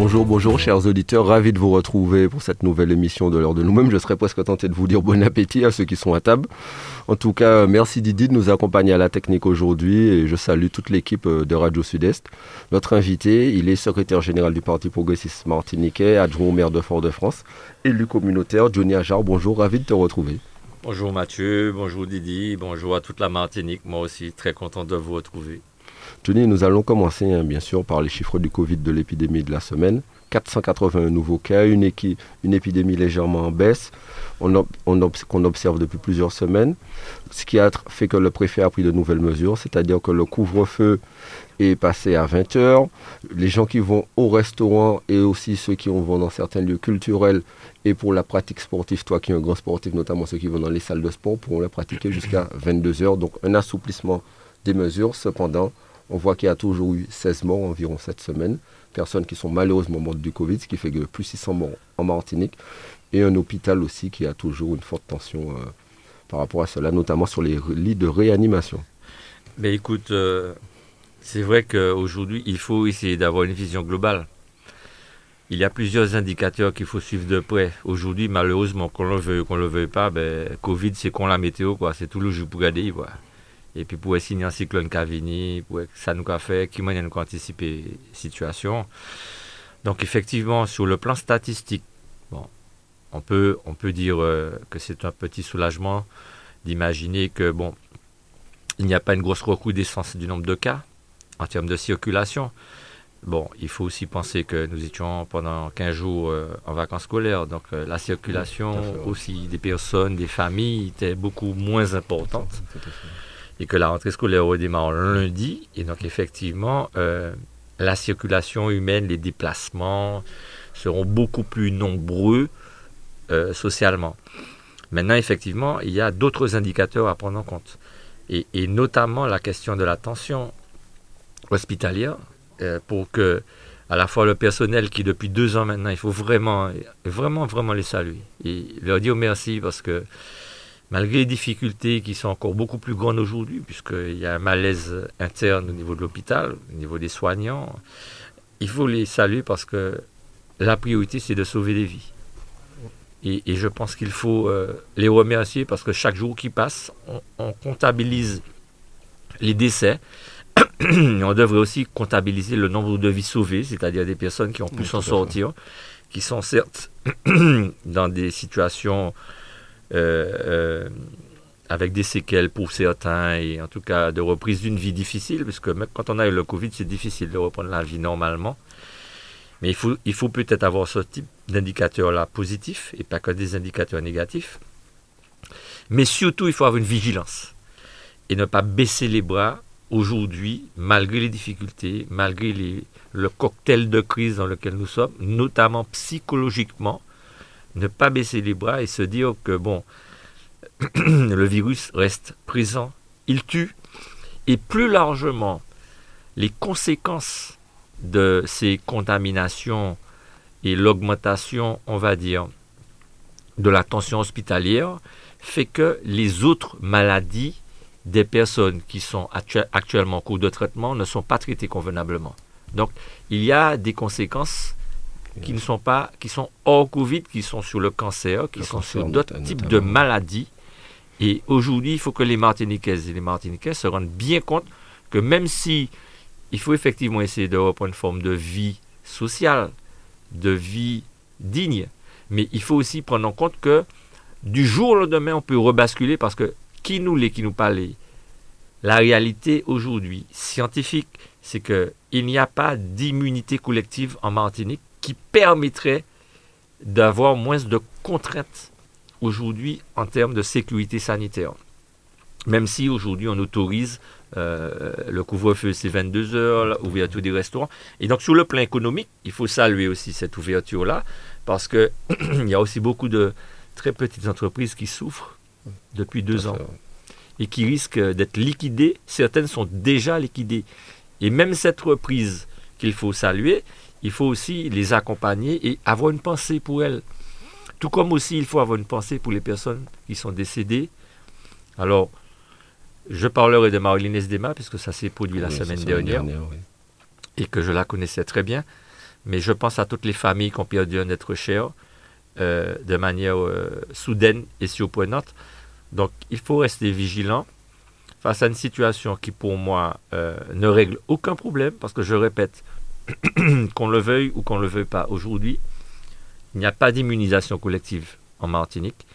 Bonjour, bonjour, chers auditeurs, ravi de vous retrouver pour cette nouvelle émission de l'heure de nous-mêmes. Je serais presque tenté de vous dire bon appétit à ceux qui sont à table. En tout cas, merci Didi de nous accompagner à la technique aujourd'hui et je salue toute l'équipe euh, de Radio Sud-Est. Notre invité, il est secrétaire général du Parti progressiste martiniquais, adjoint au maire de Fort-de-France, élu communautaire, Johnny Ajar. Bonjour, ravi de te retrouver. Bonjour Mathieu, bonjour Didi, bonjour à toute la Martinique. Moi aussi, très content de vous retrouver. Johnny, nous allons commencer hein, bien sûr par les chiffres du Covid de l'épidémie de la semaine. 481 nouveaux cas, une, une épidémie légèrement en baisse qu'on observe depuis plusieurs semaines, ce qui a fait que le préfet a pris de nouvelles mesures, c'est-à-dire que le couvre-feu est passé à 20 heures. Les gens qui vont au restaurant et aussi ceux qui vont dans certains lieux culturels et pour la pratique sportive, toi qui es un grand sportif, notamment ceux qui vont dans les salles de sport, pourront la pratiquer jusqu'à 22 heures. Donc un assouplissement des mesures. Cependant, on voit qu'il y a toujours eu 16 morts environ cette semaine, personnes qui sont malheureusement mortes du Covid, ce qui fait que plus 600 morts en Martinique, et un hôpital aussi qui a toujours une forte tension euh, par rapport à cela, notamment sur les lits de réanimation. Mais écoute, euh, c'est vrai qu'aujourd'hui, il faut essayer d'avoir une vision globale. Il y a plusieurs indicateurs qu'il faut suivre de près. Aujourd'hui, malheureusement, qu'on le veuille ou qu'on le veuille pas, ben, Covid, c'est qu'on la météo, quoi. C'est tout le jour pour. Et puis pour signer un cyclone qui pour ça nous a fait, qui m'a anticiper la situation. Donc effectivement, sur le plan statistique, bon, on peut, on peut dire euh, que c'est un petit soulagement d'imaginer que bon, il n'y a pas une grosse recrudescence du nombre de cas en termes de circulation. Bon, il faut aussi penser que nous étions pendant 15 jours euh, en vacances scolaires, donc euh, la circulation aussi des personnes, des familles était beaucoup moins importante et que la rentrée scolaire redémarre lundi. Et donc, effectivement, euh, la circulation humaine, les déplacements seront beaucoup plus nombreux euh, socialement. Maintenant, effectivement, il y a d'autres indicateurs à prendre en compte. Et, notamment la question de la tension hospitalière euh, pour que à la fois le personnel qui depuis deux ans maintenant, il faut vraiment, vraiment, vraiment les saluer et leur dire merci parce que malgré les difficultés qui sont encore beaucoup plus grandes aujourd'hui, puisqu'il y a un malaise interne au niveau de l'hôpital, au niveau des soignants, il faut les saluer parce que la priorité, c'est de sauver des vies. Et, je pense qu'il faut euh, les remercier parce que chaque jour qui passe, on, comptabilise les décès. on devrait aussi comptabiliser le nombre de vies sauvées, c'est-à-dire des personnes qui ont pu s'en sortir, qui sont certes dans des situations avec des séquelles pour certains et en tout cas de reprise d'une vie difficile, parce que même quand on a eu le Covid, c'est difficile de reprendre la vie normalement. Mais il faut, il faut peut-être avoir ce type d'indicateurs-là positifs et pas que des indicateurs négatifs. Mais surtout, il faut avoir une vigilance et ne pas baisser les bras aujourd'hui, malgré les difficultés, malgré le cocktail de crise dans lequel nous sommes, notamment psychologiquement, ne pas baisser les bras et se dire que bon, le virus reste présent, il tue, et plus largement, les conséquences de ces contaminations et l'augmentation, on va dire, de la tension hospitalière fait que les autres maladies des personnes qui sont actuellement en cours de traitement ne sont pas traitées convenablement. Donc, il y a des conséquences qui ne sont pas, qui sont hors Covid, qui sont sur le cancer, qui sont sur d'autres types de maladies. Et aujourd'hui, il faut que les Martiniquaises et les Martiniquais se rendent bien compte que même si il faut effectivement essayer de reprendre une forme de vie sociale, de vie digne, mais il faut aussi prendre en compte que du jour au lendemain, on peut rebasculer parce que qui nous l'est, qui nous parlait, la réalité aujourd'hui scientifique, c'est qu'il n'y a pas d'immunité collective en Martinique qui permettrait d'avoir moins de contraintes aujourd'hui en termes de sécurité sanitaire. Même si aujourd'hui on autorise euh, le couvre-feu, c'est 22 heures, l'ouverture des restaurants. Et donc sur le plan économique, il faut saluer aussi cette ouverture-là, parce qu'il y a aussi beaucoup de très petites entreprises qui souffrent depuis deux ans et qui risquent d'être liquidées. Certaines sont déjà liquidées. Et même cette reprise qu'il faut saluer, il faut aussi les accompagner et avoir une pensée pour elles. Tout comme aussi il faut avoir une pensée pour les personnes qui sont décédées. Alors, je parlerai de Marilyn Esdema, puisque ça s'est produit la semaine dernière, et que je la connaissais très bien. Mais je pense à toutes les familles qui ont perdu un être cher euh, de manière euh, soudaine et surprenante. Donc, il faut rester vigilant face à une situation qui, pour moi, euh, ne règle aucun problème, parce que je répète, qu'on le veuille ou qu'on ne le veuille pas aujourd'hui, il n'y a pas d'immunisation collective en Martinique.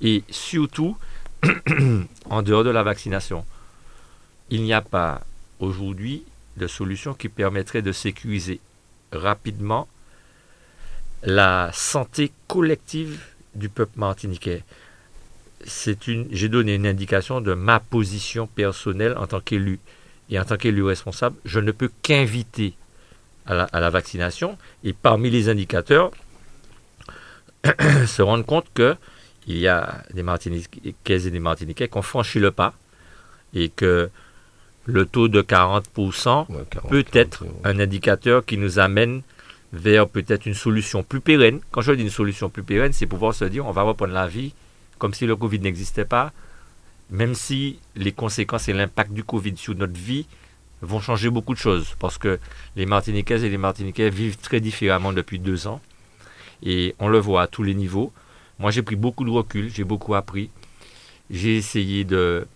Et surtout, en dehors de la vaccination, il n'y a pas aujourd'hui de solution qui permettrait de sécuriser rapidement la santé collective du peuple martiniquais. C'est une, j'ai donné une indication de ma position personnelle en tant qu'élu et en tant qu'élu responsable. Je ne peux qu'inviter à la, vaccination et parmi les indicateurs, se rendre compte que il y a des Martiniquais et des Martiniquais qui ont franchi le pas et que le taux de 40%, peut être un indicateur qui nous amène vers peut-être une solution plus pérenne. Quand je dis une solution plus pérenne, c'est pouvoir se dire on va reprendre la vie comme si le Covid n'existait pas, même si les conséquences et l'impact du Covid sur notre vie vont changer beaucoup de choses parce que les Martiniquaises et les Martiniquais vivent très différemment depuis deux ans et on le voit à tous les niveaux. Moi, j'ai pris beaucoup de recul, j'ai beaucoup appris. J'ai essayé de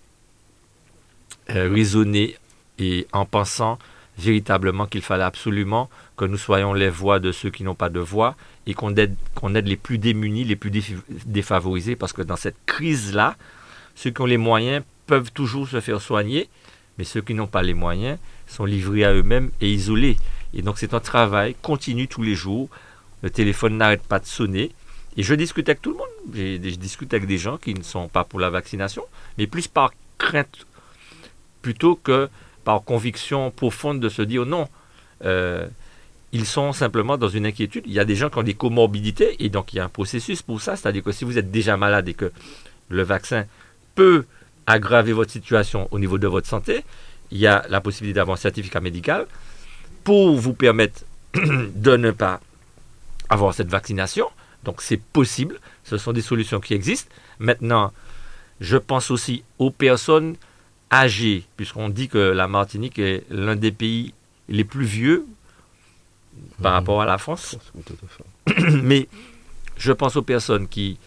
euh, raisonner et en pensant véritablement qu'il fallait absolument que nous soyons les voix de ceux qui n'ont pas de voix et qu'on aide, qu'on aide les plus démunis, les plus défavorisés, parce que dans cette crise-là, ceux qui ont les moyens peuvent toujours se faire soigner, mais ceux qui n'ont pas les moyens sont livrés à eux-mêmes et isolés. Et donc c'est un travail continu tous les jours. Le téléphone n'arrête pas de sonner. Et je discute avec tout le monde. Je, discute avec des gens qui ne sont pas pour la vaccination, mais plus par crainte plutôt que par conviction profonde de se dire non. Euh, ils sont simplement dans une inquiétude. Il y a des gens qui ont des comorbidités et donc il y a un processus pour ça. C'est-à-dire que si vous êtes déjà malade et que le vaccin peut aggraver votre situation au niveau de votre santé, il y a la possibilité d'avoir un certificat médical pour vous permettre de ne pas avoir cette vaccination. Donc c'est possible, ce sont des solutions qui existent. Maintenant, je pense aussi aux personnes âgées, puisqu'on dit que la Martinique est l'un des pays les plus vieux par mmh. rapport à la France. Mais je pense aux personnes qui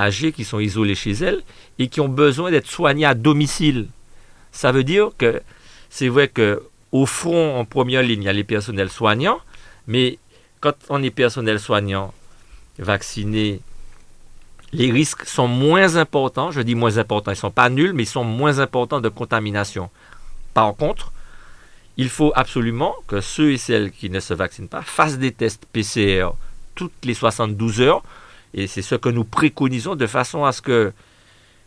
âgées qui sont isolées chez elles et qui ont besoin d'être soignées à domicile. Ça veut dire que c'est vrai que au front, en première ligne, il y a les personnels soignants, mais quand on est personnel soignant, vacciné, les risques sont moins importants. Je dis moins importants, ils ne sont pas nuls, mais ils sont moins importants de contamination. Par contre, il faut absolument que ceux et celles qui ne se vaccinent pas fassent des tests PCR toutes les 72 heures et c'est ce que nous préconisons de façon à ce que,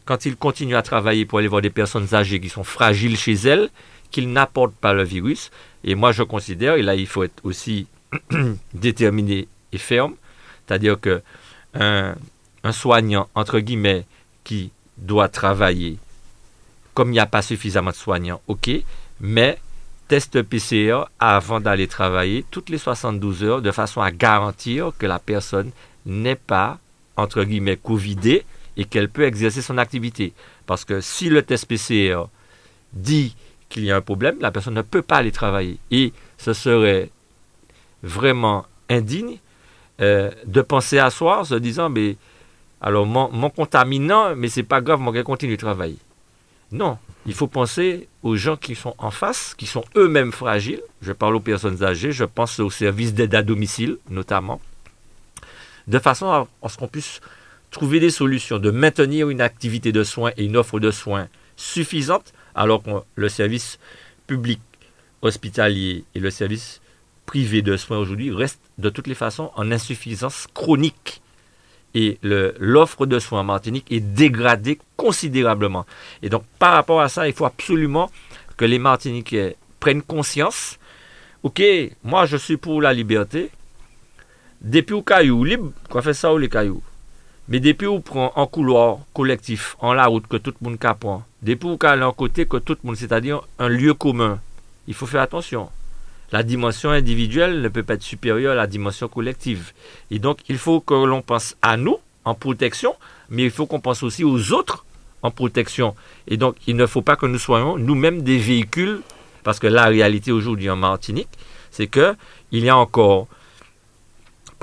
quand ils continuent à travailler pour aller voir des personnes âgées qui sont fragiles chez elles, qu'ils n'apportent pas le virus. Et moi, je considère, et là, il faut être aussi déterminé et ferme, c'est-à-dire que un, soignant, entre guillemets, qui doit travailler, comme il n'y a pas suffisamment de soignants, ok, mais test PCR avant d'aller travailler toutes les 72 heures de façon à garantir que la personne n'est pas, entre guillemets, covidée et qu'elle peut exercer son activité. Parce que si le test PCR dit qu'il y a un problème, la personne ne peut pas aller travailler. Et ce serait vraiment indigne euh, de penser à soi en se disant, mais alors mon, contaminant, mais c'est pas grave, moi je continue de travailler. Non, il faut penser aux gens qui sont en face, qui sont eux-mêmes fragiles. Je parle aux personnes âgées, je pense aux services d'aide à domicile notamment de façon à, ce qu'on puisse trouver des solutions, de maintenir une activité de soins et une offre de soins suffisante, alors que le service public hospitalier et le service privé de soins aujourd'hui restent de toutes les façons en insuffisance chronique. Et l'offre de soins en Martinique est dégradée considérablement. Et donc, par rapport à ça, il faut absolument que les Martiniquais prennent conscience. Ok, moi je suis pour la liberté, depuis au caillou, libre, quoi fait ça ou les cailloux. Mais depuis où prend en couloir collectif, en la route que tout le monde prend, depuis où aller en côté que tout le monde, c'est-à-dire un lieu commun, il faut faire attention. la dimension individuelle ne peut pas être supérieure à la dimension collective. Et donc, il faut que l'on pense à nous en protection, mais il faut qu'on pense aussi aux autres en protection. Et donc, il ne faut pas que nous soyons nous-mêmes des véhicules, parce que la réalité aujourd'hui en Martinique, c'est que il y a encore,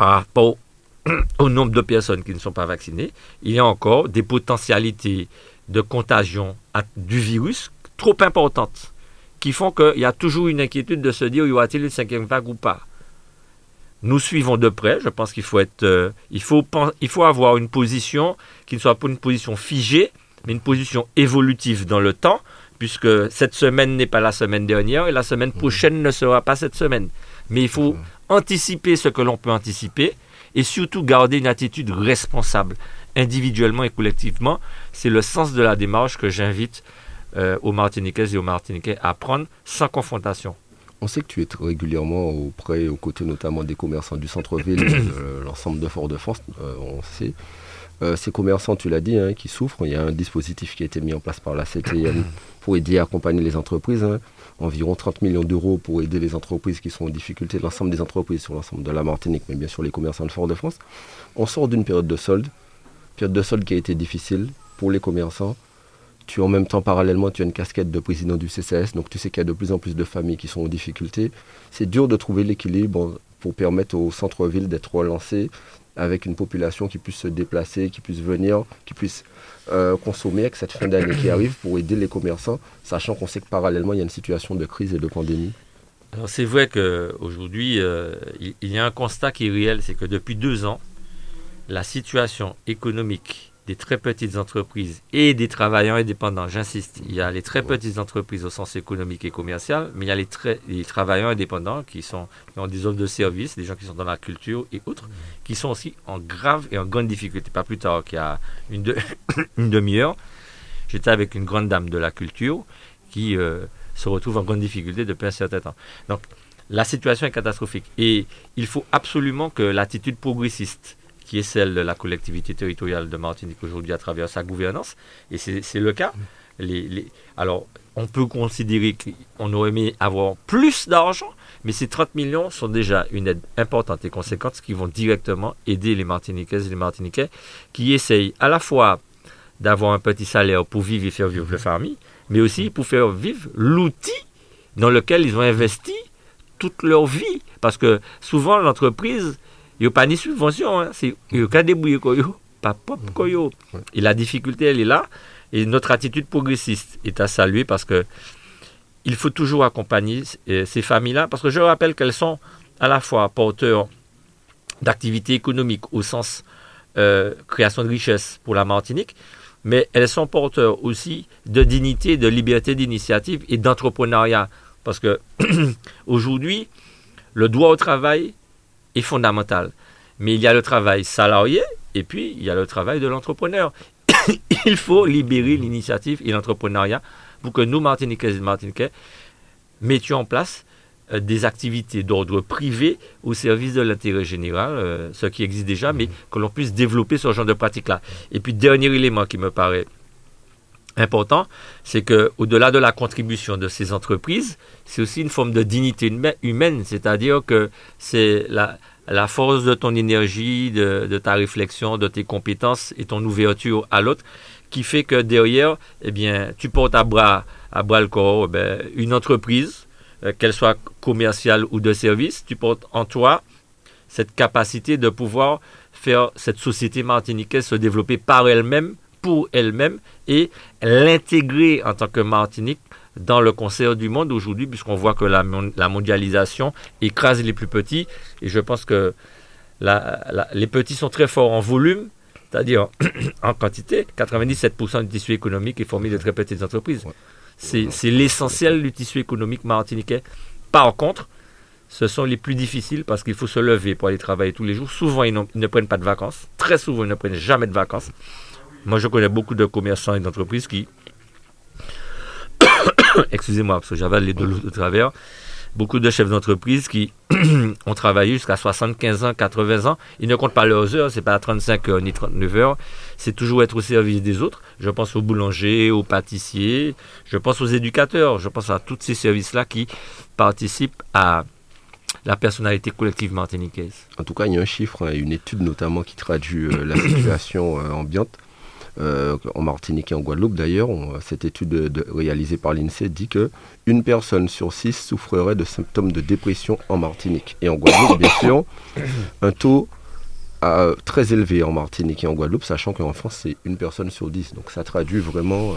par rapport au nombre de personnes qui ne sont pas vaccinées, il y a encore des potentialités de contagion du virus trop importantes qui font qu'il y a toujours une inquiétude de se dire y aura-t-il une cinquième vague ou pas? Nous suivons de près. Je pense qu'il faut être, euh, il faut, il faut avoir une position qui ne soit pas une position figée, mais une position évolutive dans le temps, puisque cette semaine n'est pas la semaine dernière et la semaine prochaine ne sera pas cette semaine. Mais il faut anticiper ce que l'on peut anticiper et surtout garder une attitude responsable, individuellement et collectivement. C'est le sens de la démarche que j'invite euh, aux Martiniquaises et aux Martiniquais à prendre sans confrontation. On sait que tu es régulièrement auprès, aux côtés notamment des commerçants du centre-ville, de l'ensemble de Fort-de-France, euh, on sait. Euh, ces commerçants, tu l'as dit, hein, qui souffrent, il y a un dispositif qui a été mis en place par la CTM pour aider et accompagner les entreprises. Hein. environ 30 millions d'euros pour aider les entreprises qui sont en difficulté, l'ensemble des entreprises sur l'ensemble de la Martinique, mais bien sûr les commerçants de Fort-de-France. On sort d'une période de solde, période de solde qui a été difficile pour les commerçants. Tu en même temps, parallèlement, tu as une casquette de président du CCS, donc tu sais qu'il y a de plus en plus de familles qui sont en difficulté. C'est dur de trouver l'équilibre pour permettre au centre-ville d'être relancé avec une population qui puisse se déplacer, qui puisse venir, qui puisse euh, consommer avec cette fin d'année qui arrive pour aider les commerçants, sachant qu'on sait que parallèlement, il y a une situation de crise et de pandémie. Alors c'est vrai qu'aujourd'hui, euh, il y a un constat qui est réel, c'est que depuis deux ans, la situation économique des très petites entreprises et des travailleurs indépendants. J'insiste, il y a les très petites entreprises au sens économique et commercial, mais il y a les, très, les travailleurs indépendants qui, sont, qui ont des offres de services, des gens qui sont dans la culture et autres, qui sont aussi en grave et en grande difficulté. Pas plus tard qu'il y a une, une demi-heure, j'étais avec une grande dame de la culture qui euh, se retrouve en grande difficulté depuis un certain temps. Donc, la situation est catastrophique et il faut absolument que l'attitude progressiste qui est celle de la collectivité territoriale de Martinique aujourd'hui à travers sa gouvernance. Et c'est le cas. Alors, on peut considérer qu'on aurait aimé avoir plus d'argent, mais ces 30 millions sont déjà une aide importante et conséquente qui vont directement aider les Martiniquaises et les Martiniquais qui essayent à la fois d'avoir un petit salaire pour vivre et faire vivre leur famille, mais aussi pour faire vivre l'outil dans lequel ils ont investi toute leur vie. Parce que souvent, l'entreprise, n'y a pas ni subvention, hein. il n'y a qu'à débrouiller, pas pop. Et la difficulté, elle est là. Et notre attitude progressiste est à saluer parce que il faut toujours accompagner euh, ces familles-là, parce que je rappelle qu'elles sont à la fois porteurs d'activités économiques au sens euh, création de richesse pour la Martinique, mais elles sont porteurs aussi de dignité, de liberté d'initiative et d'entrepreneuriat. Parce que aujourd'hui, le droit au travail est fondamental. Mais il y a le travail salarié et puis il y a le travail de l'entrepreneur. il faut libérer l'initiative et l'entrepreneuriat pour que nous, Martiniquais et Martiniquais, mettions en place euh, des activités d'ordre privé au service de l'intérêt général, euh, ce qui existe déjà, mais que l'on puisse développer ce genre de pratique-là. Et puis, dernier élément qui me paraît important, c'est que au-delà de la contribution de ces entreprises, c'est aussi une forme de dignité humaine, c'est-à-dire que c'est la, force de ton énergie, de, ta réflexion, de tes compétences et ton ouverture à l'autre qui fait que derrière, eh bien, tu portes à bras, à bras le corps eh une entreprise, euh, qu'elle soit commerciale ou de service, tu portes en toi cette capacité de pouvoir faire cette société martiniquaise se développer par elle-même pour elle-même et l'intégrer en tant que Martinique dans le concert du monde aujourd'hui, puisqu'on voit que la, mondialisation écrase les plus petits. Et je pense que les petits sont très forts en volume, c'est-à-dire en quantité. 97% du tissu économique est formé de très petites entreprises. C'est l'essentiel du tissu économique martiniquais. Par contre, ce sont les plus difficiles parce qu'il faut se lever pour aller travailler tous les jours. Souvent, ils, ils ne prennent pas de vacances. Très souvent, ils ne prennent jamais de vacances. Moi, je connais beaucoup de commerçants et d'entreprises qui, excusez-moi, parce que j'avais les deux de travers, beaucoup de chefs d'entreprise qui ont travaillé jusqu'à 75 ans, 80 ans. Ils ne comptent pas leurs heures, c'est pas 35 heures ni 39 heures. C'est toujours être au service des autres. Je pense aux boulangers, aux pâtissiers, je pense aux éducateurs, je pense à tous ces services-là qui participent à la personnalité collective martiniquaise. En tout cas, il y a un chiffre, une étude notamment qui traduit euh, la situation euh, ambiante. Euh, en Martinique et en Guadeloupe d'ailleurs, cette étude réalisée par l'INSEE dit que une personne sur six souffrerait de symptômes de dépression en Martinique. Et en Guadeloupe, bien sûr, un taux très élevé en Martinique et en Guadeloupe, sachant qu'en France, c'est une personne sur dix. Donc ça traduit vraiment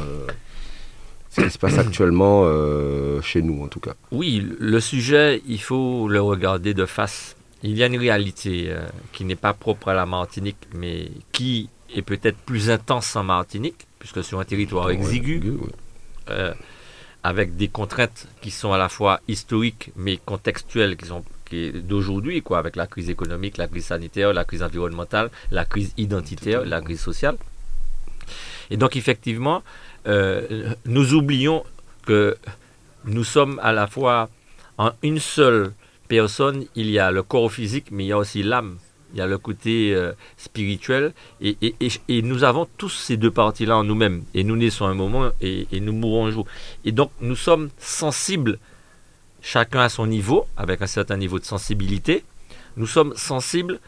ce qui se passe actuellement euh, chez nous, en tout cas. Oui, le sujet, il faut le regarder de face. Il y a une réalité euh, qui n'est pas propre à la Martinique, mais qui est peut-être plus intense en Martinique, puisque sur un territoire exigu, euh, avec des contraintes qui sont à la fois historiques, mais contextuelles, qui sont d'aujourd'hui, quoi, avec la crise économique, la crise sanitaire, la crise environnementale, la crise identitaire, la crise sociale. Et donc, effectivement, euh, nous oublions que nous sommes à la fois en une seule personne, il y a le corps physique, mais il y a aussi l'âme, il y a le côté euh, spirituel, et, et, nous avons tous ces deux parties-là en nous-mêmes, et nous naissons un moment et, nous mourrons un jour. Et donc nous sommes sensibles, chacun à son niveau, avec un certain niveau de sensibilité, nous sommes sensibles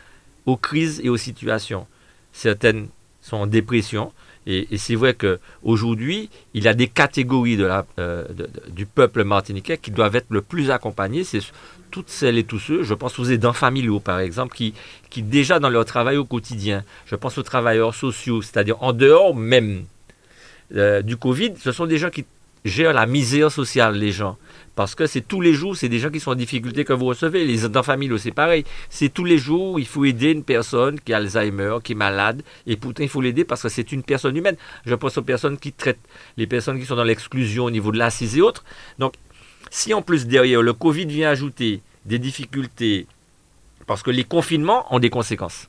aux crises et aux situations. Certaines sont en dépression, et, c'est vrai qu'aujourd'hui, il y a des catégories de la, euh, du peuple martiniquais qui doivent être le plus accompagnés. C'est toutes celles et tous ceux, je pense aux aidants familiaux par exemple, qui, qui déjà dans leur travail au quotidien, je pense aux travailleurs sociaux, c'est-à-dire en dehors même euh, du Covid, ce sont des gens qui gèrent la misère sociale, les gens. Parce que c'est tous les jours, c'est des gens qui sont en difficulté que vous recevez. Les enfants familiaux, c'est pareil. C'est tous les jours, il faut aider une personne qui a Alzheimer, qui est malade, et pourtant il faut l'aider parce que c'est une personne humaine. Je pense aux personnes qui traitent les personnes qui sont dans l'exclusion au niveau de l'assise et autres. Donc, si en plus derrière le Covid vient ajouter des difficultés, parce que les confinements ont des conséquences.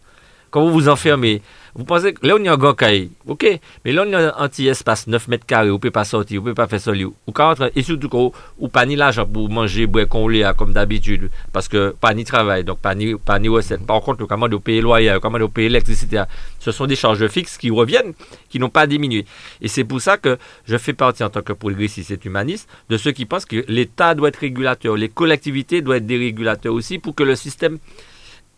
Quand vous vous enfermez, vous pensez que là, on est en grand cahier, ok, mais là, on est un petit espace, 9 mètres carrés, vous ne pouvez pas sortir, vous ne pouvez pas faire ça, ou et surtout, vous ou pas ni l'argent pour manger, boire, qu'on comme d'habitude, parce que pas ni travail, donc pas ni, pas ni recette. Par contre, comment de payer loyer, comment de payer l'électricité, ce sont des charges fixes qui reviennent, qui n'ont pas diminué. Et c'est pour ça que je fais partie, en tant que progressiste et humaniste, de ceux qui pensent que l'État doit être régulateur, les collectivités doivent être des régulateurs aussi, pour que le système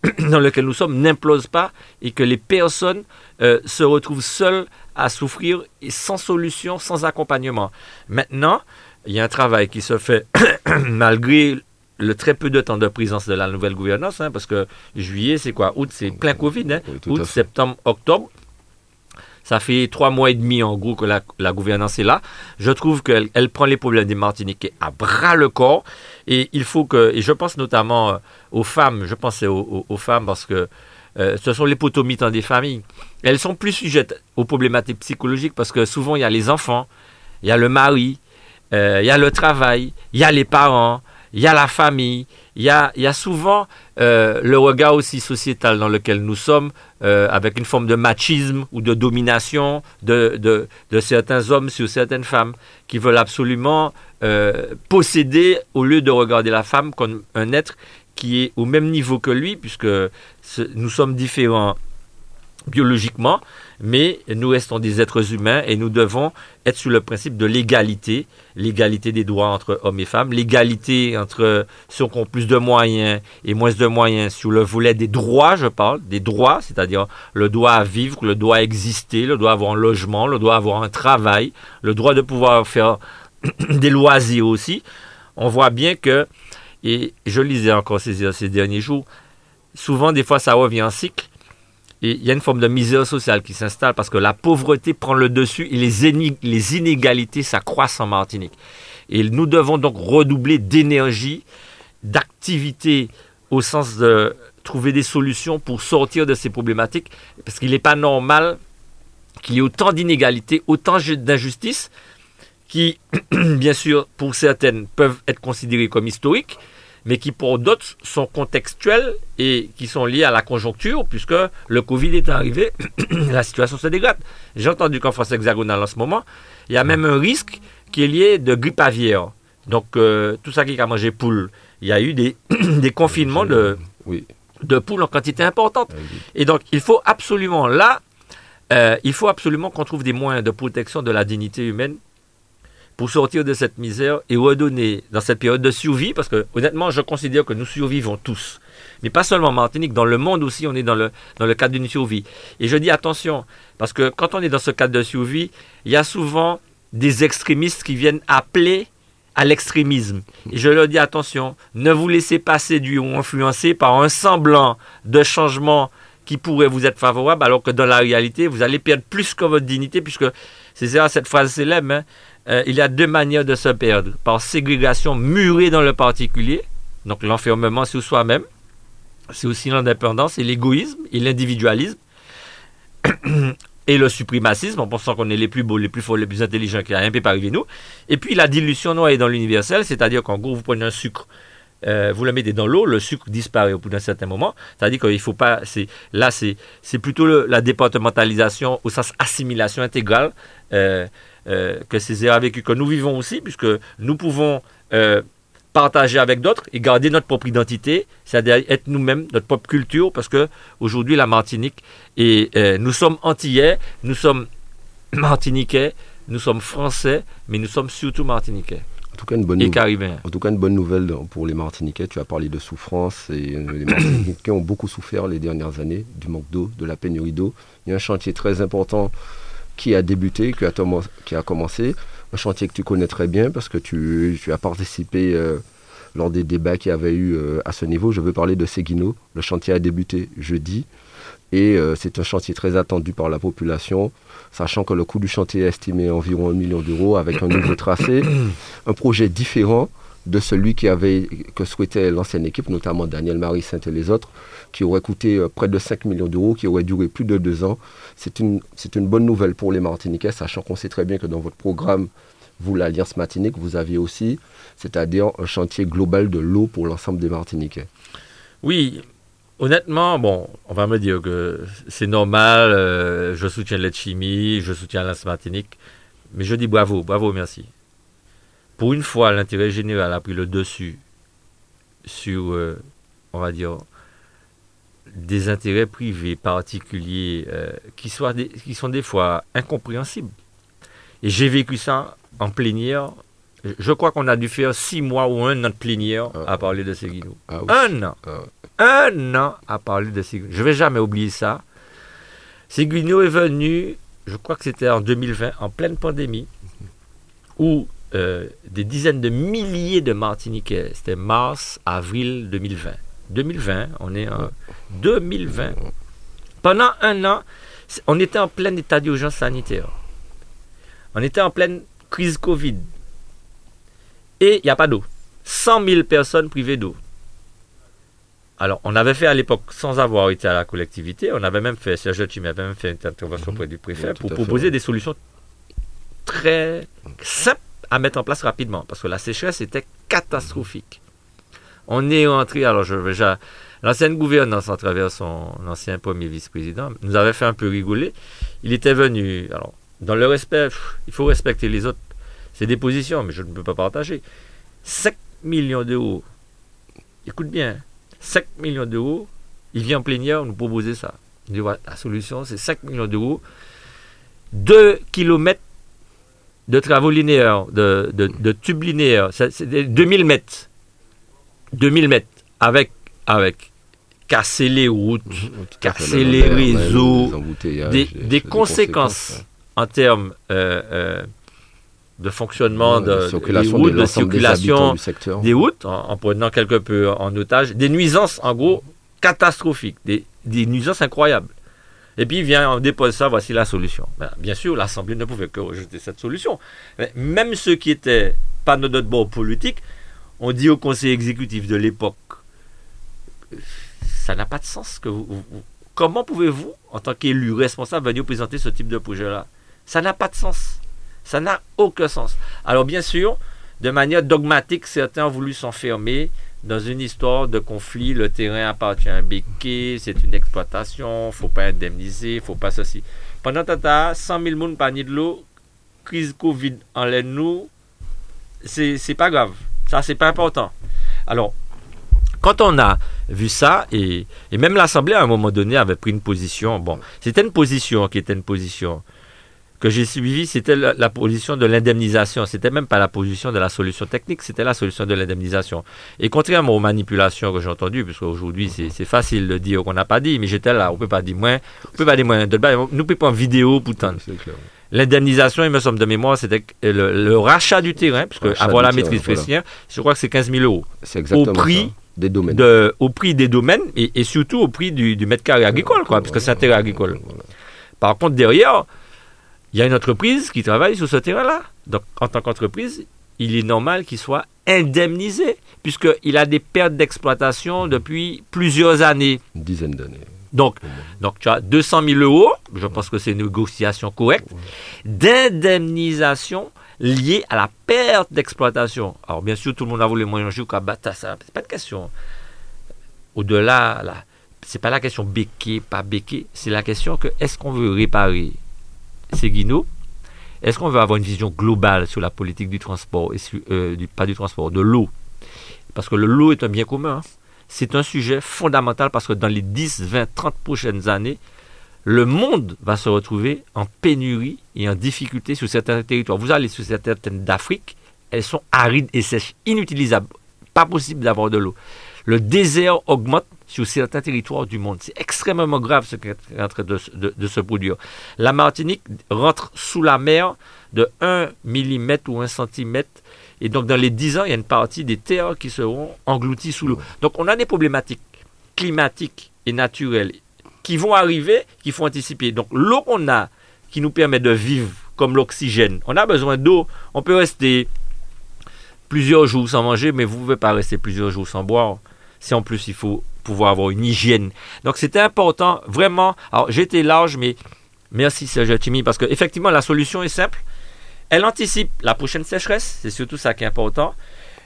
dans lequel nous sommes n'implose pas et que les personnes euh, se retrouvent seules à souffrir et sans solution, sans accompagnement. Maintenant, il y a un travail qui se fait malgré le très peu de temps de présence de la nouvelle gouvernance, hein, parce que juillet, c'est quoi? Août, c'est plein Covid. Hein? Août, septembre, octobre. Ça fait trois mois et demi en gros que la, gouvernance est là. Je trouve qu'elle elle prend les problèmes des Martiniquais à bras le corps. Et il faut que, et je pense notamment euh, aux femmes, je pense aux, femmes parce que euh, ce sont les potomitans des familles. Elles sont plus sujettes aux problématiques psychologiques parce que souvent il y a les enfants, il y a le mari, euh, il y a le travail, il y a les parents, il y a la famille, il y a, souvent euh, le regard aussi sociétal dans lequel nous sommes, euh, avec une forme de machisme ou de domination de, certains hommes sur certaines femmes, qui veulent absolument euh, posséder au lieu de regarder la femme comme un être qui est au même niveau que lui, puisque nous sommes différents biologiquement, mais nous restons des êtres humains et nous devons être sous le principe de l'égalité, l'égalité des droits entre hommes et femmes, l'égalité entre ceux qui ont plus de moyens et moins de moyens sur le volet des droits, je parle, des droits, c'est-à-dire le droit à vivre, le droit à exister, le droit à avoir un logement, le droit à avoir un travail, le droit de pouvoir faire des loisirs aussi. On voit bien que, et je lisais encore ces, ces derniers jours, souvent des fois ça revient en cycle, il y a une forme de misère sociale qui s'installe parce que la pauvreté prend le dessus et les, inégalités s'accroissent en Martinique. Et nous devons donc redoubler d'énergie, d'activité au sens de trouver des solutions pour sortir de ces problématiques parce qu'il n'est pas normal qu'il y ait autant d'inégalités, autant d'injustices qui, bien sûr, pour certaines, peuvent être considérées comme historiques, mais qui pour d'autres sont contextuels et qui sont liés à la conjoncture, puisque le Covid est arrivé, la situation se dégrade. J'ai entendu qu'en France hexagonale en ce moment, il y a même un risque qui est lié de grippe aviaire. Donc euh, tout ça qui a mangé poule, il y a eu des, des confinements de, de poules en quantité importante. Et donc il faut absolument là, euh, il faut absolument qu'on trouve des moyens de protection de la dignité humaine pour sortir de cette misère et redonner dans cette période de survie, parce que honnêtement, je considère que nous survivons tous. Mais pas seulement en Martinique, dans le monde aussi, on est dans le, dans cadre d'une survie. Et je dis attention, parce que quand on est dans ce cadre de survie, il y a souvent des extrémistes qui viennent appeler à l'extrémisme. Et je leur dis attention, ne vous laissez pas séduire ou influencer par un semblant de changement qui pourrait vous être favorable, alors que dans la réalité, vous allez perdre plus que votre dignité, puisque c'est ça cette phrase célèbre, hein, euh, il y a deux manières de se perdre. Par ségrégation murée dans le particulier, donc l'enfermement sur soi-même, c'est aussi l'indépendance et l'égoïsme et l'individualisme. et le suprémacisme, en pensant qu'on est les plus beaux, les plus forts, les plus intelligents, qu'il n'y a rien peut arriver nous. Et puis la dilution noire dans l'universel, c'est-à-dire qu'en gros, vous prenez un sucre, euh, vous le mettez dans l'eau, le sucre disparaît au bout d'un certain moment. C'est-à-dire qu'il faut pas. Là, c'est plutôt la départementalisation au sens assimilation intégrale. Euh, euh, que ces erreurs vécues que nous vivons aussi, puisque nous pouvons euh, partager avec d'autres et garder notre propre identité, c'est-à-dire être nous-mêmes, notre propre culture, parce que aujourd'hui la Martinique et euh, nous sommes antillais, nous sommes martiniquais, nous sommes français, mais nous sommes surtout martiniquais. En tout, cas, une bonne et caribéens. en tout cas, une bonne nouvelle pour les Martiniquais. Tu as parlé de souffrance et les Martiniquais ont beaucoup souffert les dernières années du manque d'eau, de la pénurie d'eau. Il y a un chantier très important qui a débuté, qui a, commencé. Un chantier que tu connais très bien parce que tu, as participé euh, lors des débats qu'il y avait eu euh, à ce niveau. Je veux parler de Seguino. Le chantier a débuté jeudi et euh, c'est un chantier très attendu par la population, sachant que le coût du chantier est estimé à environ un million d'euros avec un nouveau tracé, un projet différent de celui qui avait, que souhaitait l'ancienne équipe, notamment Daniel Marie Saint et les autres, qui aurait coûté euh, près de 5 millions d'euros, qui aurait duré plus de deux ans. C'est une, bonne nouvelle pour les Martiniquais, sachant qu'on sait très bien que dans votre programme, vous, l'Alliance Martinique, vous aviez aussi, c'est-à-dire un chantier global de l'eau pour l'ensemble des Martiniquais. Oui, honnêtement, bon, on va me dire que c'est normal, euh, je soutiens l'aide chimie, je soutiens l'Alliance Martinique, mais je dis bravo, bravo, merci. Pour une fois, l'intérêt général a pris le dessus sur, euh, on va dire, des intérêts privés particuliers euh, qui, soient qui sont des fois incompréhensibles. Et j'ai vécu ça en plénière. Je crois qu'on a dû faire six mois ou un an de plénière ah. à parler de Seguino. Ah un an. Ah un an à parler de Seguino. Je ne vais jamais oublier ça. Seguino est venu, je crois que c'était en 2020, en pleine pandémie, où euh, des dizaines de milliers de Martiniquais, c'était mars, avril 2020. 2020, on est en 2020. Pendant un an, on était en plein état d'urgence sanitaire. On était en pleine crise Covid. Et il n'y a pas d'eau. 100 000 personnes privées d'eau. Alors, on avait fait à l'époque, sans avoir été à la collectivité, on avait même fait, Serge tu m'avais même fait une intervention mhm. auprès du préfet pour proposer des solutions très simples à mettre en place rapidement, parce que la sécheresse était catastrophique. On est entré, alors je déjà, l'ancienne gouvernance, à travers son ancien premier vice-président, nous avait fait un peu rigoler. Il était venu, alors, dans le respect, il faut respecter les autres. C'est des positions, mais je ne peux pas partager. 5 millions d'euros. Écoute bien, 5 millions d'euros, il vient en plénière nous proposer ça. Il dit, la solution, c'est 5 millions d'euros, 2 kilomètres de travaux linéaires, de, de tubes linéaires, c'est 2000 mètres. 2000 mètres avec, avec casser les routes, casser les réseaux, des, conséquences, en termes euh, euh, de fonctionnement de, des routes, de, circulation des, routes, en, prenant quelque peu en otage, des nuisances en gros catastrophiques, des, nuisances incroyables. Et puis il vient, on dépose ça, voici la solution. Ben, bien sûr, l'Assemblée ne pouvait que rejeter cette solution. Même ceux qui étaient pas de notre bord politique on dit au conseil exécutif de l'époque, ça n'a pas de sens. Que comment pouvez-vous, en tant qu'élu responsable, venir présenter ce type de projet-là? Ça n'a pas de sens. Ça n'a aucun sens. Alors bien sûr, de manière dogmatique, certains ont voulu s'enfermer dans une histoire de conflit. Le terrain appartient à un béquet, c'est une exploitation, faut pas indemniser, faut pas ceci. Pendant tata, 100 000 personnes panier de l'eau, crise Covid en l'aide nous, c'est pas grave. Ça, c'est pas important. Alors, quand on a vu ça, et, même l'Assemblée, à un moment donné, avait pris une position, bon, c'était une position qui était une position que j'ai suivi, c'était la, position de l'indemnisation. C'était même pas la position de la solution technique, c'était la solution de l'indemnisation. Et contrairement aux manipulations que j'ai entendues, puisque aujourd'hui c'est facile de dire qu'on n'a pas dit, mais j'étais là, on peut pas dire moins, on peut pas dire moins. Nous pouvons pas en vidéo, putain. L'indemnisation, il me semble de mémoire, c'était le, rachat du terrain, puisque avoir la maîtrise foncière, je crois que c'est 15 000 euros. C'est exactement au prix Des domaines. De, au prix des domaines et, surtout au prix du, mètre carré agricole, quoi, parce que c'est un terrain agricole. Par contre, derrière, il y a une entreprise qui travaille sur ce terrain-là. Donc, en tant qu'entreprise, il est normal qu'il soit indemnisé, puisqu'il a des pertes d'exploitation depuis plusieurs années. Une dizaine d'années. Donc, donc, tu as 200 000 euros, je pense que c'est une négociation correcte, d'indemnisation liée à la perte d'exploitation. Alors, bien sûr, tout le monde a voulu les moyens jusqu'à battre ça. C'est pas de question. Au-delà, là, c'est pas la question béqué, pas béqué, c'est la question que est-ce qu'on veut réparer? Guineaux Est-ce qu'on veut avoir une vision globale sur la politique du transport, et euh, pas du transport, de l'eau? Parce que le l'eau est un bien commun. Hein. C'est un sujet fondamental parce que dans les 10, 20, 30 prochaines années, le monde va se retrouver en pénurie et en difficulté sur certains territoires. Vous allez sur certaines d'Afrique, elles sont arides et sèches, inutilisables. Pas possible d'avoir de l'eau. Le désert augmente sur certains territoires du monde. C'est extrêmement grave ce qui est en train de, se produire. La Martinique rentre sous la mer de 1 mm ou 1 cm. Et donc, dans les 10 ans, il y a une partie des terres qui seront englouties sous l'eau. Donc, on a des problématiques climatiques et naturelles qui vont arriver, qu'il faut anticiper. Donc, l'eau qu'on a, qui nous permet de vivre comme l'oxygène, on a besoin d'eau. On peut rester plusieurs jours sans manger, mais vous ne pouvez pas rester plusieurs jours sans boire. Si en plus il faut pouvoir avoir une hygiène. Donc c'était important, vraiment. Alors j'étais large, mais merci Serge Timmy, parce qu'effectivement la solution est simple. Elle anticipe la prochaine sécheresse, c'est surtout ça qui est important.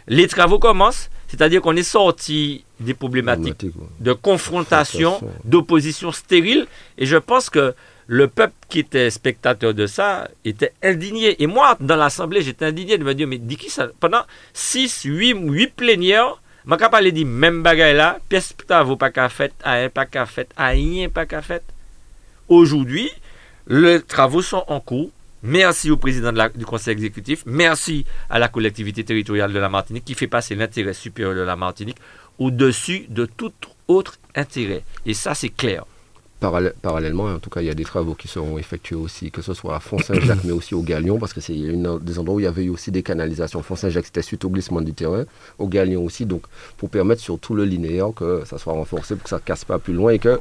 Les travaux commencent, c'est-à-dire qu'on est sorti des problématiques de confrontation, d'opposition stérile, et je pense que le peuple qui était spectateur de ça était indigné. Et moi, dans l'Assemblée, j'étais indigné de me dire, mais dis qui ça Pendant 6, 8, 8 plénières, je vais parler de même bagaille là, pièce vaut pas qu'à fait, à pas qu'à fait, à rien pas qu'à fait. Aujourd'hui, les travaux sont en cours. Merci au président du conseil exécutif. Merci à la collectivité territoriale de la Martinique qui fait passer l'intérêt supérieur de la Martinique au-dessus de tout autre intérêt. Et ça, c'est clair parallèlement, en tout cas, il y a des travaux qui seront effectués aussi, que ce soit à Font-Saint-Jacques, mais aussi au Galion, parce que c'est des endroits où il y avait eu aussi des canalisations. Font-Saint-Jacques, c'était suite au glissement du terrain, au Galion aussi, donc pour permettre sur tout le linéaire que ça soit renforcé, pour que ça ne casse pas plus loin et que